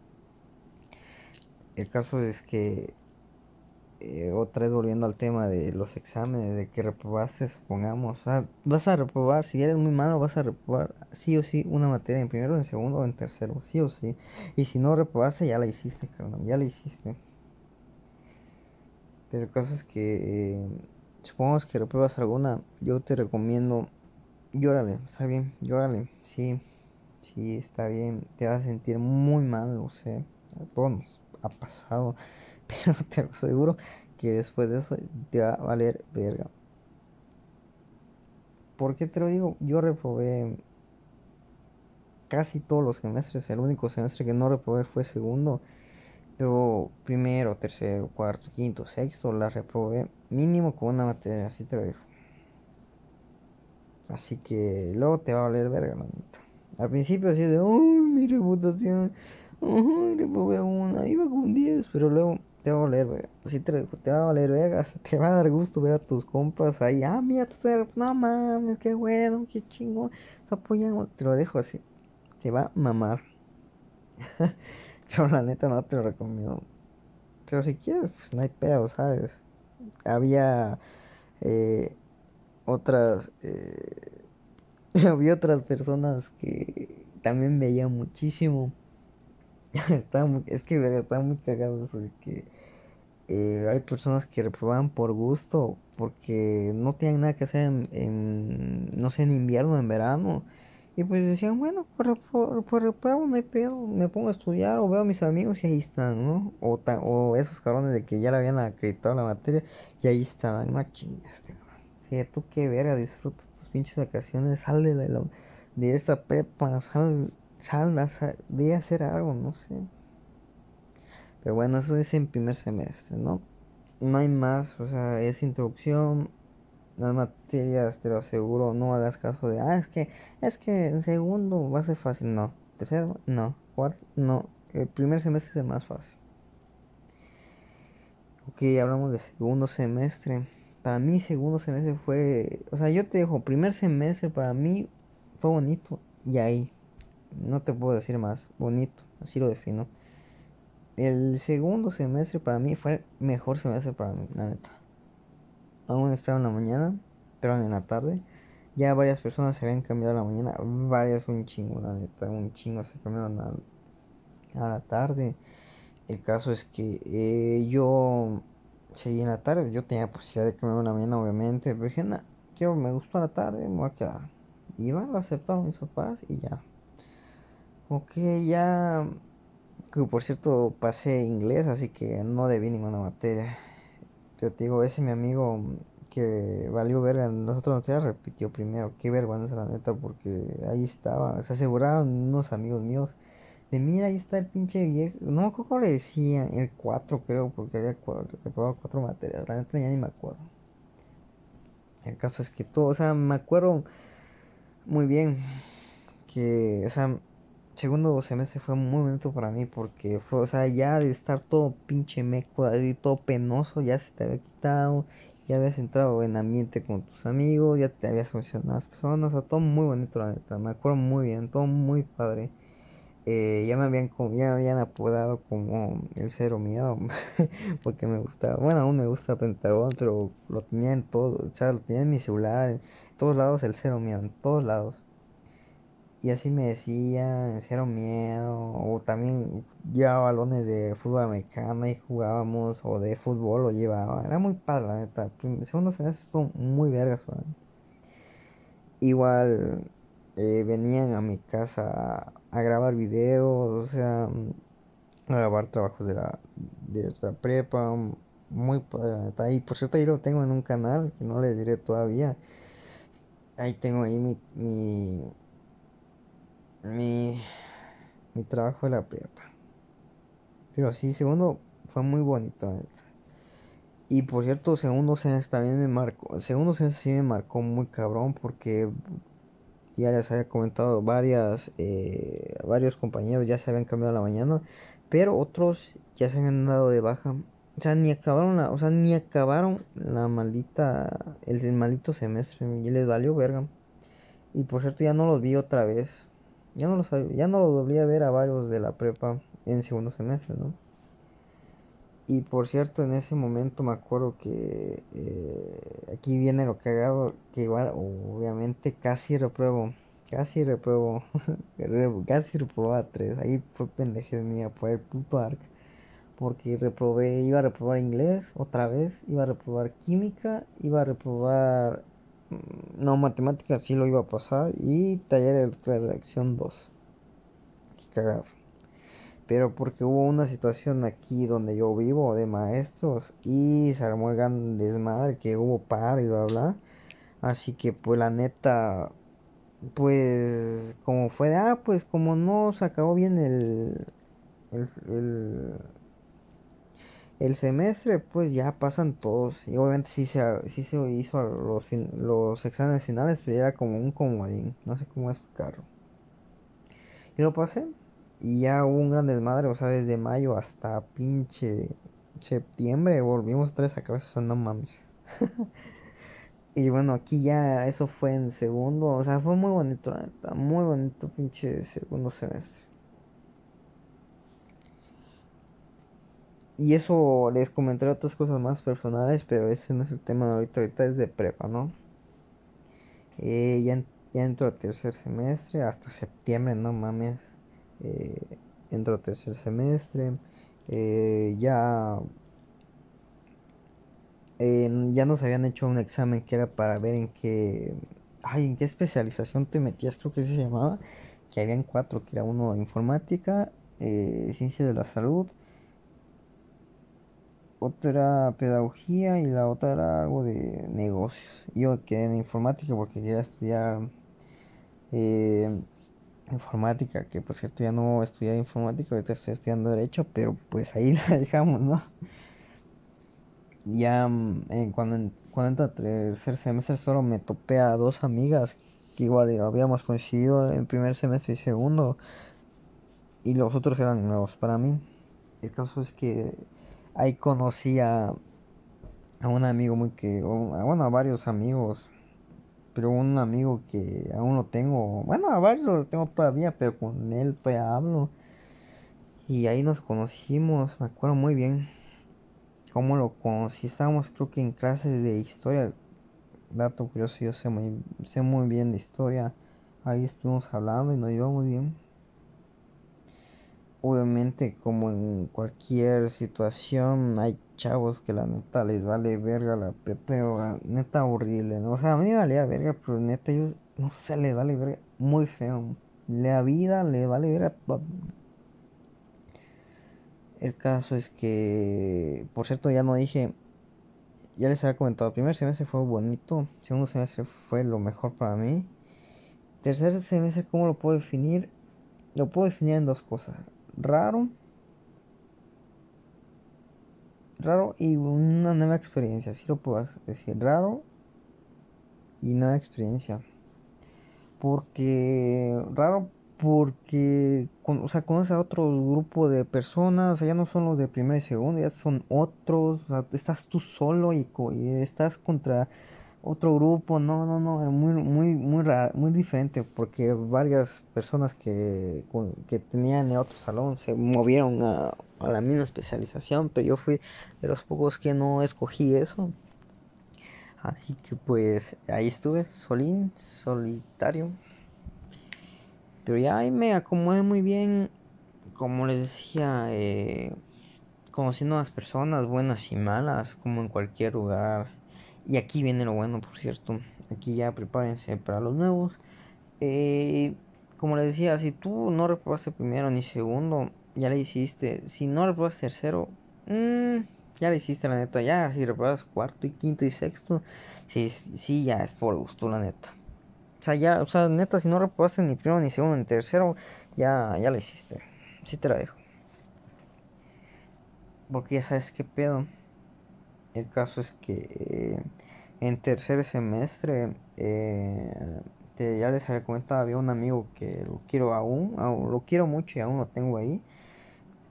S1: El caso es que eh, otra vez volviendo al tema de los exámenes, de que reprobaste, supongamos, vas a reprobar, si eres muy malo, vas a reprobar sí o sí una materia en primero, en segundo o en tercero, sí o sí. Y si no reprobaste, ya la hiciste, carnal, ya la hiciste. Pero el caso es que, eh, supongamos que repruebas alguna, yo te recomiendo, llórale, está bien, llórale, sí, sí, está bien, te vas a sentir muy mal, o sea, a todos nos ha pasado <laughs> pero te aseguro que después de eso te va a valer verga. ¿Por qué te lo digo? Yo reprobé casi todos los semestres. El único semestre que no reprobé fue segundo. Pero primero, tercero, cuarto, quinto, sexto la reprobé mínimo con una materia, así te lo digo. Así que luego te va a valer verga, la Al principio así de, uy, mi reputación, uy, reprobé una, iba con 10, pero luego te va a valer, verga. Sí te, te, va a valer, verga. <laughs> Te va a dar gusto ver a tus compas ahí. Ah, mira, tu no mames, qué bueno, qué chingón. Te apoyamos. Te lo dejo así. Te va a mamar. <laughs> Pero la neta no te lo recomiendo. Pero si quieres, pues no hay pedo, ¿sabes? Había eh, otras. Eh, <laughs> había otras personas que también veía muchísimo <laughs> es que está muy cagado eso de que eh, hay personas que reprobaban por gusto porque no tienen nada que hacer en, no sé, en invierno, en verano. Y pues decían, bueno, pues, pues repruebo, no hay pedo, me pongo a estudiar o veo a mis amigos y ahí están, ¿no? O, o esos cabrones de que ya le habían acreditado la materia y ahí estaban, no chingas, cabrón. Sí, tú qué verga, disfruta pinches vacaciones, sal de, la, de esta prepa, sal saldas, ve a hacer algo, no sé. Pero bueno, eso es en primer semestre, ¿no? No hay más, o sea, es introducción. Las materias, te lo aseguro, no hagas caso de, ah, es que, es que en segundo va a ser fácil. No, tercero, no, cuarto, no. El primer semestre es el más fácil. Ok, hablamos de segundo semestre. Para mí, segundo semestre fue, o sea, yo te dejo, primer semestre para mí fue bonito y ahí no te puedo decir más bonito, así lo defino. El segundo semestre para mí fue el mejor semestre para mí, la neta. Aún estaba en la mañana, pero en la tarde. Ya varias personas se habían cambiado a la mañana, varias un chingo, la neta, un chingo se cambiaron a, a la tarde. El caso es que eh, yo seguí en la tarde, yo tenía posibilidad de cambiarme a la mañana, obviamente, pero dije, nada, quiero, me gustó la tarde, me voy a quedar. Lo aceptaron mis papás y ya, Ok, ya. Que por cierto pasé inglés, así que no debí ninguna materia. Pero te digo, ese mi amigo que valió verga nosotros materias repitió primero. Qué vergüenza la neta, porque ahí estaba. Se aseguraron unos amigos míos. De mira, ahí está el pinche viejo. No me acuerdo cómo le decían. El 4 creo, porque había reprobado cuatro materias. La neta ya ni me acuerdo. El caso es que todo, o sea, me acuerdo muy bien que, o sea, segundo semestre fue muy bonito para mí porque fue, o sea, ya de estar todo pinche meco, y todo penoso, ya se te había quitado, ya habías entrado en ambiente con tus amigos, ya te habías mencionado a las personas, o sea, todo muy bonito la neta, me acuerdo muy bien, todo muy padre. Eh, ya me habían ya me habían apodado como el cero miedo <laughs> porque me gustaba bueno aún me gusta Pentagón pero lo tenía en todo o sea lo tenía en mi celular en todos lados el cero miedo en todos lados. Y así me decían cero miedo o también llevaba balones de fútbol americano y jugábamos o de fútbol lo llevaba era muy padre la neta segundo semestre muy vergas igual eh, venían a mi casa a, grabar videos, o sea, a grabar trabajos de la, de la prepa, muy padre. Y por cierto, ahí lo tengo en un canal que no le diré todavía. Ahí tengo ahí mi, mi, mi, mi trabajo de la prepa. Pero sí, segundo fue muy bonito, Y por cierto, segundo semestre también me marcó. Segundo semestre sí me marcó muy cabrón porque ya les había comentado varias eh, varios compañeros ya se habían cambiado a la mañana pero otros ya se habían dado de baja. O sea ni acabaron la, o sea ni acabaron la maldita el, maldito semestre y les valió verga. Y por cierto ya no los vi otra vez. Ya no los ya no los volví a ver a varios de la prepa en segundo semestre no y por cierto, en ese momento me acuerdo que eh, aquí viene lo cagado, que igual obviamente casi repruebo, casi repruebo, <laughs> casi reprobaba tres, ahí fue pendeje mía por el puto arc, porque reprobé, iba a reprobar inglés otra vez, iba a reprobar química, iba a reprobar, mm, no, matemáticas sí lo iba a pasar, y taller de redacción 2, qué cagado pero porque hubo una situación aquí donde yo vivo de maestros y se armó el gran desmadre que hubo par y bla bla. Así que pues la neta pues como fue de ah pues como no se acabó bien el el, el, semestre pues ya pasan todos y obviamente sí se, sí se hizo los, los exámenes finales pero era como un comodín no sé cómo explicarlo. Y lo pasé y ya hubo un gran desmadre, o sea, desde mayo hasta pinche septiembre volvimos tres a clases, o sea, no mames. <laughs> y bueno, aquí ya eso fue en segundo, o sea, fue muy bonito, la neta, muy bonito pinche segundo semestre. Y eso les comentaré otras cosas más personales, pero ese no es el tema de ahorita, ahorita es de prepa, ¿no? Eh, ya, ya entro a tercer semestre, hasta septiembre, no mames eh, entró tercer semestre, eh, ya, ya nos habían hecho un examen que era para ver en qué, ay, en qué especialización te metías, creo que se llamaba, que habían cuatro, que era uno informática, eh, ciencia de la salud, otra pedagogía y la otra era algo de negocios. Yo quedé en informática porque quería estudiar eh, informática, que por cierto ya no estudié informática, ahorita estoy estudiando derecho, pero pues ahí <laughs> la dejamos, ¿no? Ya mm, cuando, cuando entré a tercer semestre solo me topé a dos amigas que igual habíamos coincidido en primer semestre y segundo, y los otros eran nuevos para mí. El caso es que ahí conocí a, a un amigo muy que, bueno, a varios amigos pero un amigo que aún lo tengo, bueno, a varios lo tengo todavía, pero con él todavía hablo. Y ahí nos conocimos, me acuerdo muy bien cómo lo conocí. Estábamos creo que en clases de historia. Dato curioso, yo sé muy, sé muy bien de historia. Ahí estuvimos hablando y nos llevamos bien obviamente como en cualquier situación hay chavos que la neta les vale verga la pero la neta horrible, ¿no? O sea, a mí valía verga, pero neta ellos, no sé, les vale verga muy feo. La vida le vale verga todo. El caso es que, por cierto, ya no dije, ya les había comentado, primer semestre fue bonito, segundo semestre fue lo mejor para mí. Tercer semestre, ¿cómo lo puedo definir? Lo puedo definir en dos cosas raro. Raro y una nueva experiencia, si lo puedo decir. Raro y nueva experiencia. Porque raro porque o sea, conoces a otro grupo de personas, o sea, ya no son los de primera y segunda, ya son otros, o sea, estás tú solo y, y estás contra otro grupo, no, no, no, muy, muy, muy raro, muy diferente, porque varias personas que, que tenían en otro salón se movieron a, a la misma especialización, pero yo fui de los pocos que no escogí eso. Así que pues ahí estuve, solín, solitario. Pero ya ahí me acomodé muy bien, como les decía, eh, conociendo a las personas buenas y malas, como en cualquier lugar. Y aquí viene lo bueno, por cierto. Aquí ya prepárense para los nuevos. Eh, como les decía, si tú no reprobaste primero ni segundo, ya le hiciste. Si no reprobas tercero, mmm, ya le hiciste la neta. Ya si reprobas cuarto y quinto y sexto, sí, sí, ya es por gusto la neta. O sea, ya, o sea, neta, si no reprobaste ni primero ni segundo ni tercero, ya, ya le hiciste. Sí te la dejo. Porque ya sabes qué pedo. El caso es que eh, en tercer semestre eh, ya les había comentado, había un amigo que lo quiero aún, lo quiero mucho y aún lo tengo ahí.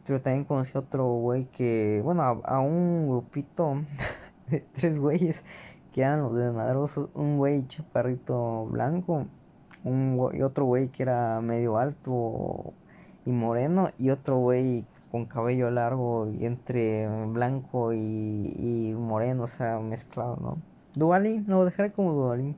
S1: Pero también conocí a otro güey que, bueno, a, un grupito <laughs> de tres güeyes que eran los desmadrosos. Un güey chaparrito blanco, un otro güey que era medio alto y moreno, y otro güey con cabello largo y entre blanco y, y moreno, o sea, mezclado, ¿no? Dualin, lo dejaré como Dualin.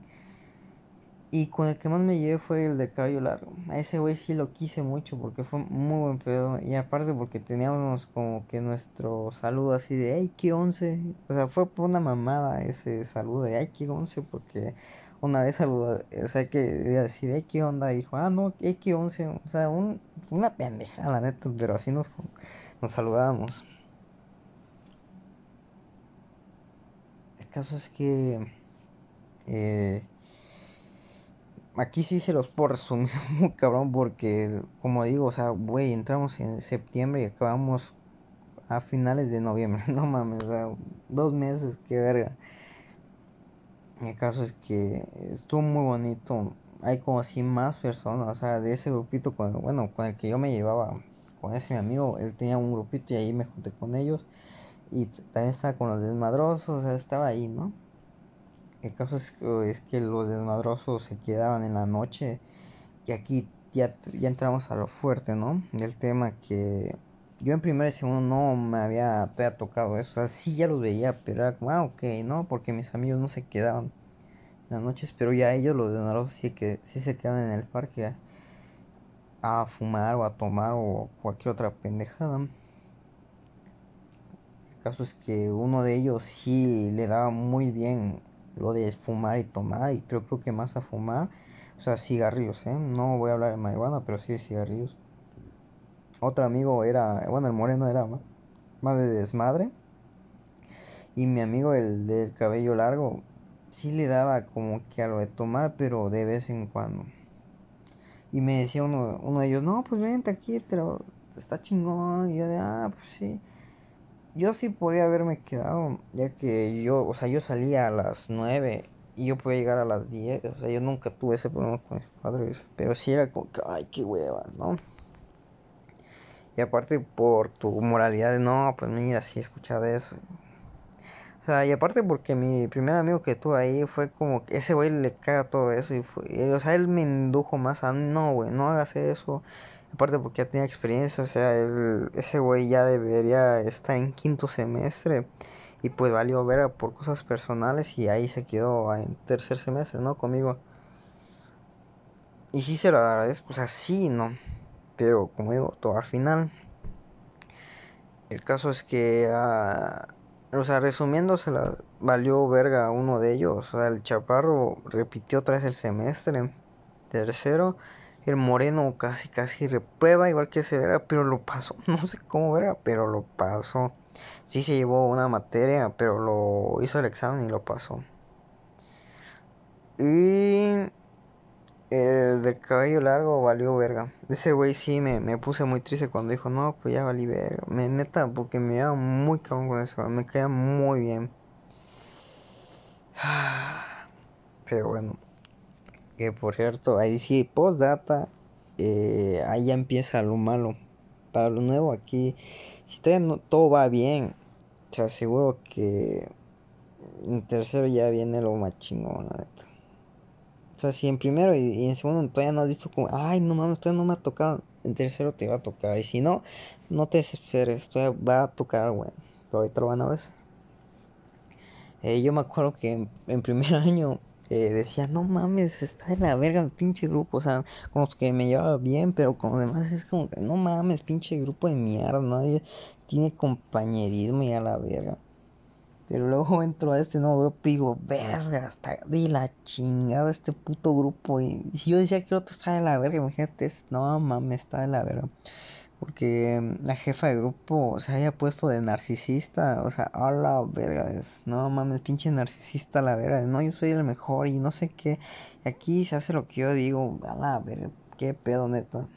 S1: Y con el que más me llevé fue el de cabello largo. A ese güey sí lo quise mucho porque fue muy buen pedo. Y aparte porque teníamos como que nuestro saludo así de ay que 11. O sea, fue por una mamada ese saludo de ay que 11 porque una vez saludó, o sea, que decir ay qué onda. Y dijo, ah no, ay que 11. O sea, un, una pendeja la neta, pero así nos, nos saludábamos. El caso es que... Eh, aquí sí se los puedo resumir <laughs> muy cabrón porque, como digo, o sea, güey, entramos en septiembre y acabamos a finales de noviembre. <laughs> No mames, o sea, dos meses, qué verga. El caso es que estuvo muy bonito. Hay como así más personas, o sea, de ese grupito, con, bueno, con el que yo me llevaba, con ese mi amigo, él tenía un grupito y ahí me junté con ellos. Y también estaba con los desmadrosos, o sea, estaba ahí, ¿no? El caso es, que los desmadrosos se quedaban en la noche y aquí ya, ya entramos a lo fuerte, ¿no? Del tema que yo en primer y segundo no me había tocado eso. O sea, sí ya los veía, pero era como, ah, ok, ¿no? Porque mis amigos no se quedaban en las noches, pero ya ellos, los desmadrosos, sí, que, sí se quedaban en el parque a, a fumar o a tomar o cualquier otra pendejada. El caso es que uno de ellos sí le daba muy bien lo de fumar y tomar, y creo, creo que más a fumar, o sea, cigarrillos, ¿eh? No voy a hablar de marihuana, pero sí de cigarrillos. Otro amigo era, bueno, el moreno era más, más de desmadre. Y mi amigo, el del cabello largo, sí le daba como que a lo de tomar, pero de vez en cuando. Y me decía uno, uno de ellos, no, pues vente aquí, te está chingón. Y yo de, ah, pues sí yo sí podía haberme quedado, ya que yo, o sea, yo salía a las 9 y yo podía llegar a las 10, o sea, yo nunca tuve ese problema con mis padres, pero sí era como que, ay, qué hueva, ¿no? Y aparte por tu moralidad de, no, pues mira, sí he escuchado eso. O sea, y aparte porque mi primer amigo que tuve ahí fue como que ese güey le caga todo eso y fue, o sea, él me indujo más a, no, güey, no hagas eso Aparte porque ya tenía experiencia, o sea, ese güey ya debería estar en quinto semestre y pues valió ver por cosas personales y ahí se quedó en tercer semestre, ¿no? Conmigo. Y sí se lo agradezco, o sea, sí, ¿no? Pero como digo, todo al final. El caso es que, uh, o sea, resumiendo, se la valió verga uno de ellos. O sea, el chaparro repitió vez el semestre. Tercero el moreno casi casi reprueba igual que ese verga, pero lo pasó. <laughs> No sé cómo verga, pero lo pasó. Sí se llevó una materia, pero lo hizo el examen y lo pasó. Y el del cabello largo valió verga. Ese güey sí me, me, puse muy triste cuando dijo, no, pues ya valí verga. Me, neta, porque me iba muy cabrón con eso, me queda muy bien. <sighs> Pero bueno, que por cierto, ahí sí, postdata, eh, ahí ya empieza lo malo. Para lo nuevo aquí, si todavía no, todo va bien, te aseguro que en tercero ya viene lo más chingón, la neta. Sea, si en primero y, en segundo todavía no has visto como, ay, no mames, todavía no me ha tocado. En tercero te va a tocar. Y si no, no te desesperes, todavía va a tocar, bueno. Pero ahorita lo van a ver. Eh, yo me acuerdo que en, primer <laughs> año eh, decía, no mames, está en la verga el pinche grupo. O sea, con los que me llevaba bien, pero con los demás es como que, no mames, pinche grupo de mierda. Nadie tiene compañerismo y a la verga. Pero luego <laughs> entro a este nuevo grupo y digo, verga, está de la chingada este puto grupo. Y, si yo decía que el otro estaba de la verga, imagínate, no mames, está de la verga. Porque mm, la jefa de grupo se había puesto de narcisista, o sea, a la verga, no mames, pinche narcisista, la verga, no, yo soy el mejor y no sé qué. Y aquí se hace lo que yo digo, a la verga, qué pedo, neta.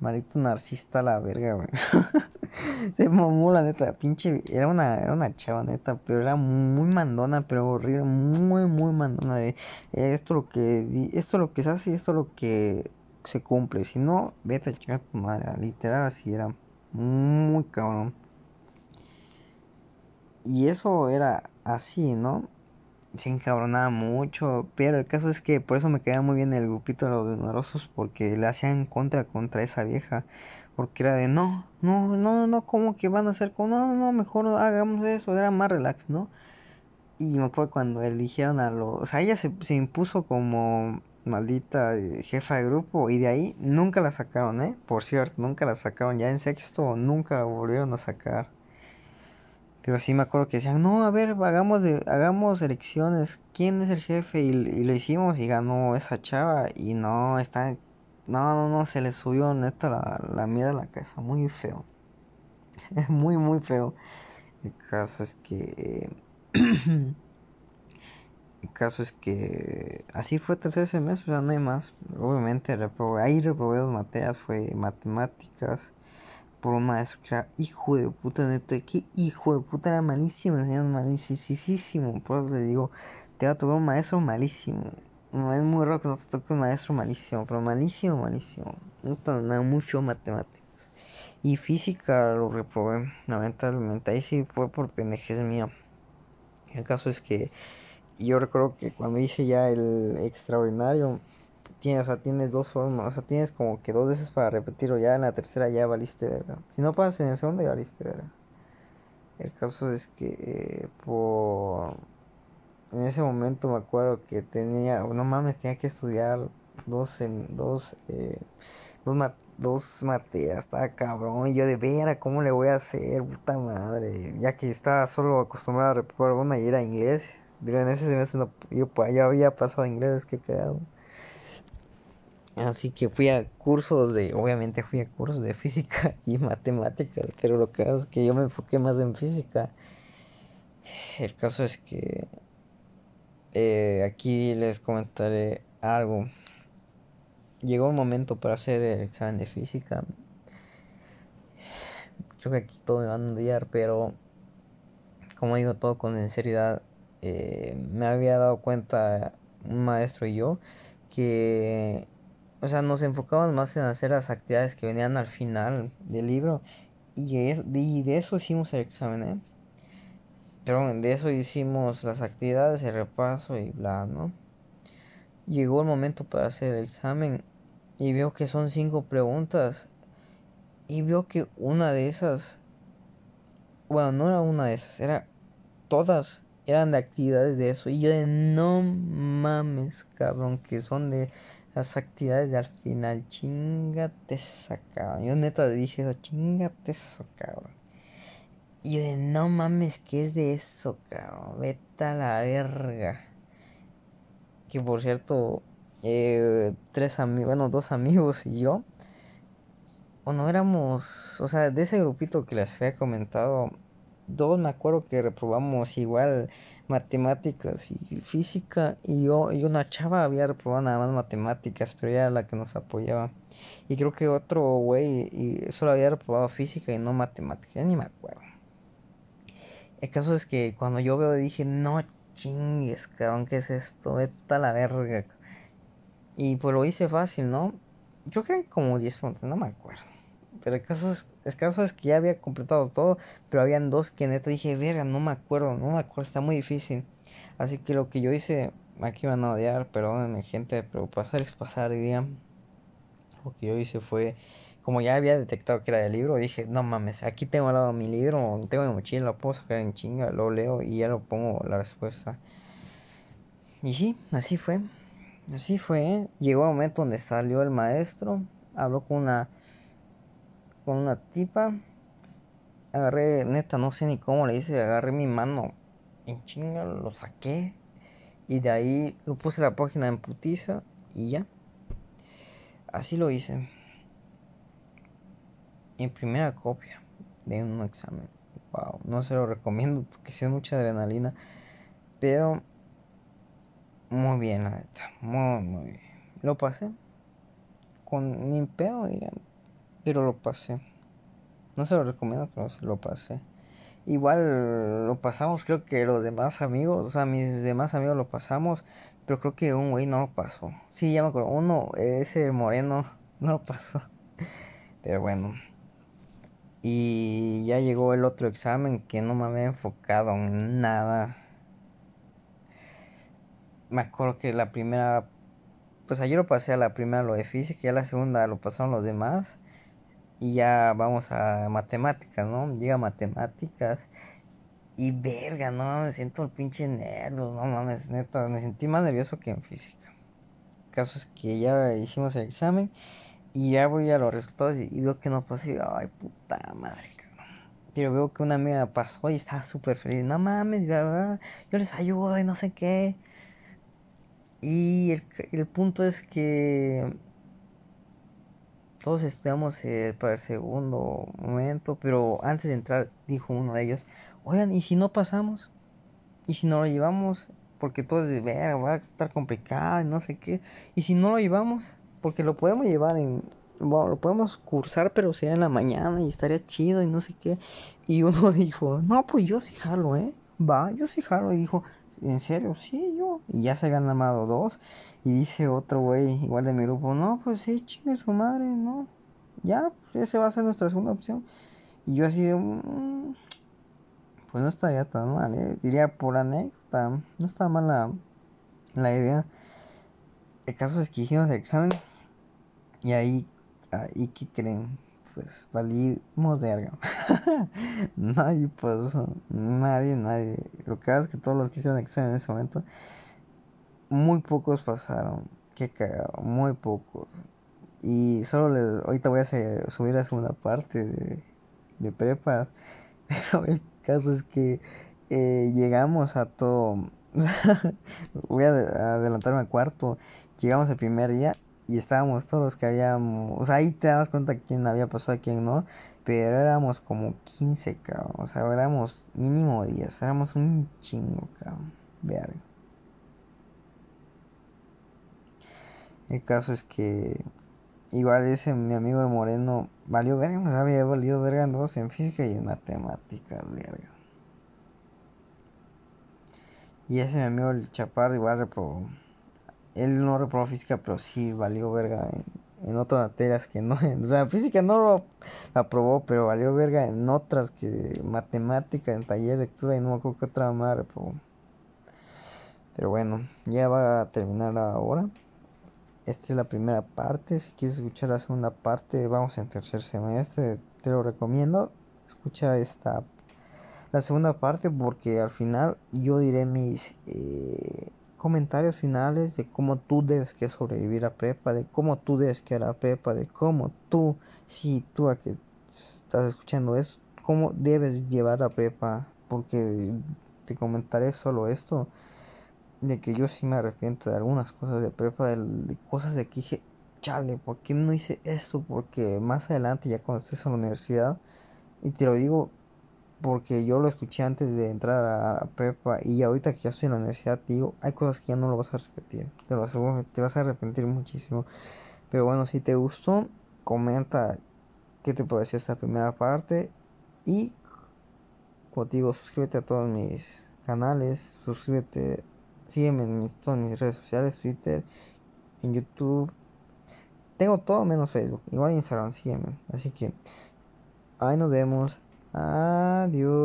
S1: Marito narcisista la verga, güey. <laughs> se mamó la neta, pinche. Era una, era una chava neta, pero era muy mandona, pero horrible, muy, muy mandona. De esto lo que esto lo que se hace y esto lo que se cumple. Si no, vete a chingar tu madre. Literal así era. Muy cabrón. Y eso era así, ¿no? Se encabronaba mucho, pero el caso es que por eso me quedaba muy bien el grupito de los numerosos, porque le hacían contra contra esa vieja, porque era de no, no, no, no, como que van a hacer como, no, no, mejor hagamos eso, era más relax, ¿no? Y me acuerdo cuando eligieron a los, o sea, ella se, se impuso como maldita eh, jefa de grupo y de ahí nunca la sacaron, ¿eh? Por cierto, nunca la sacaron, ya en sexto nunca la volvieron a sacar. Pero sí me acuerdo que decían, no, a ver, hagamos, de, hagamos elecciones, ¿quién es el jefe? Y, lo hicimos y ganó esa chava y no, está, no, no, no, se le subió neta la, la mierda a la cabeza, muy feo. Es <laughs> muy, muy feo. El caso es que... <clears throat> el caso es que así fue tercer semestre, o sea, no hay más. Obviamente reprobé, ahí reprobé dos materias, fue matemáticas por un maestro que era hijo de puta, neta, que hijo de puta, era malísimo, enseñando malísimo, por eso le digo, te va a tocar un maestro malísimo. No es muy raro que no te toque un maestro malísimo, pero malísimo, malísimo. No tan nada, muy feo matemáticas. Y física lo reprobé, lamentablemente. Ahí sí fue por pendejez mía. El caso es que yo recuerdo que cuando hice ya el extraordinario, tienes, o sea, tienes dos formas, o sea, tienes como que dos veces para repetirlo, ya en la tercera ya valiste verga. Si no pasas en el segundo ya valiste verga. El caso es que eh, por en ese momento me acuerdo que tenía, no mames, tenía que estudiar dos dos eh, dos, dos materias, estaba cabrón, y yo de vera, ¿cómo le voy a hacer, puta madre? Ya que estaba solo acostumbrado a reprobar una y era inglés, pero en ese semestre no, yo ya había pasado inglés, que cagado. Así que fui a cursos de, obviamente fui a cursos de física <laughs> y matemáticas, pero lo que es que yo me enfoqué más en física. El caso es que eh, aquí les comentaré algo. Llegó un momento para hacer el examen de física. Creo que aquí todo me van a odiar, pero como digo todo con sinceridad, eh, me había dado cuenta un maestro y yo que o sea, nos enfocamos más en hacer las actividades que venían al final del libro. Y, de eso hicimos el examen, ¿eh? Pero de eso hicimos las actividades, el repaso y bla, ¿no? Llegó el momento para hacer el examen y veo que son cinco preguntas. Y veo que una de esas, bueno, no era una de esas, era todas eran de actividades de eso. Y yo de no mames, cabrón, que son de las actividades de al final. Chingate esa, cabrón. Yo neta dije eso, chingate eso, cabrón. Y yo de no mames, ¿qué es de eso, cabrón? Vete a la verga. Que por cierto, eh, tres amigos, bueno, dos amigos y yo. Bueno, éramos, o sea, de ese grupito que les había comentado, dos me acuerdo que reprobamos igual matemáticas y física y yo y una chava había reprobado nada más matemáticas pero ella era la que nos apoyaba. Y creo que otro güey y solo había reprobado física y no matemáticas ni me acuerdo. El caso es que cuando yo veo dije no chingues cabrón qué es esto vete a la verga y pues lo hice fácil no yo creo que como 10 puntos no me acuerdo Pero el caso es, caso es que ya había completado todo, pero habían dos que neta dije, verga, no me acuerdo, no me acuerdo, está muy difícil. Así que lo que yo hice, aquí van a odiar, perdónenme gente, pero pasar es pasar, diría. Lo que yo hice fue, como ya había detectado que era el libro, dije, no mames, aquí tengo al lado mi libro, tengo mi mochila, lo puedo sacar en chinga, lo leo y ya lo pongo la respuesta. Y sí, así fue. Así fue. Llegó el momento donde salió el maestro, habló con una con una tipa. Agarré, neta, no sé ni cómo le hice, agarré mi mano en chinga, lo saqué y de ahí lo puse la página en putiza y ya. Así lo hice. En primera copia de un examen. Wow, no se lo recomiendo porque si es mucha adrenalina, pero muy bien, la neta. Muy, muy bien. Lo pasé. Con ni pedo, pero lo pasé. No se lo recomiendo, pero se lo pasé. Igual lo pasamos, creo que los demás amigos, o sea, mis demás amigos lo pasamos, pero creo que un güey no lo pasó. Sí, ya me acuerdo, uno, ese moreno, <laughs> no lo pasó. Pero bueno. Y ya llegó el otro examen que no me había enfocado en nada me acuerdo que la primera, pues ayer lo pasé a la primera lo de física y la segunda lo pasaron los demás. Y ya vamos a matemáticas, ¿no? Llega matemáticas. Y verga, no, me siento el pinche nervio, no mames, neta, me sentí más nervioso que en física. El caso es que ya hicimos el examen y ya voy a los resultados y, veo que no pasó y ay puta madre, cabrón. Pero veo que una amiga pasó y estaba súper feliz, no mames, yo les ayudo y no sé qué. Y el, punto es que todos estudiamos eh, para el segundo momento, pero antes de entrar dijo uno de ellos, oigan, ¿y si no pasamos? ¿Y si no lo llevamos? Porque todo es de ver, va a estar complicado no sé qué. ¿Y si no lo llevamos? Porque lo podemos llevar en... Bueno, lo podemos cursar, pero sea en la mañana y estaría chido y no sé qué. Y uno <laughs> dijo, no, pues yo sí jalo, ¿eh? Va, yo sí jalo. Y dijo, en serio, sí, yo. Y ya se habían armado dos. Y dice otro güey, igual de mi grupo, no, pues sí, chingue su madre, no. Ya, pues ese va a ser nuestra segunda opción. Y yo así de, mm, pues no estaría tan mal, ¿eh? diría por anécdota, no está mal la, la idea. El caso es que hicimos el examen y ahí, ahí ¿qué creen? Pues valimos verga. <laughs> nadie pasó, nadie, nadie. Lo que es que todos los que hicieron examen en ese momento, muy pocos pasaron. Qué cagado, muy pocos. Y solo les, ahorita voy a subir la segunda parte de, de prepa. <laughs> Pero el caso es que eh, llegamos a todo. <laughs> voy a adelantarme al cuarto. Llegamos el primer día y estábamos todos los que habíamos, o sea, ahí te das cuenta quién había pasado a quién no, pero éramos como 15, cabrón, o sea, éramos mínimo 10, éramos un chingo, cabrón, verga. El caso es que igual ese mi amigo el moreno valió verga, sea, había valido verga en dos en física y en matemáticas, verga. Y ese mi amigo el chaparro igual reprobó él no reprobó física, pero sí valió verga en, otras materias que no. <laughs> O sea, física no lo aprobó, pero valió verga en otras que matemática, en taller, lectura y no me acuerdo qué otra más reprobó. Pero bueno, ya va a terminar ahora. Esta es la primera parte. Si quieres escuchar la segunda parte, vamos en tercer semestre. Te lo recomiendo. Escucha esta la segunda parte porque al final yo diré mis eh, comentarios finales de cómo tú debes que sobrevivir a prepa, de cómo tú debes que a la prepa, de cómo tú, si tú a que estás escuchando eso, cómo debes llevar la prepa, porque te comentaré solo esto, de que yo sí me arrepiento de algunas cosas de prepa, de, cosas de que dije, chale, ¿por qué no hice esto? Porque más adelante, ya cuando estés en la universidad, y te lo digo porque yo lo escuché antes de entrar a la prepa y ahorita que ya estoy en la universidad digo, hay cosas que ya no lo vas a repetir, te lo aseguro, te vas a arrepentir muchísimo. Pero bueno, si te gustó, comenta qué te pareció esta primera parte y como suscríbete a todos mis canales, suscríbete, sígueme en todas mis redes sociales, Twitter, en YouTube tengo todo menos Facebook. Igual Instagram, sígueme. Así que ahí nos vemos. Adiós.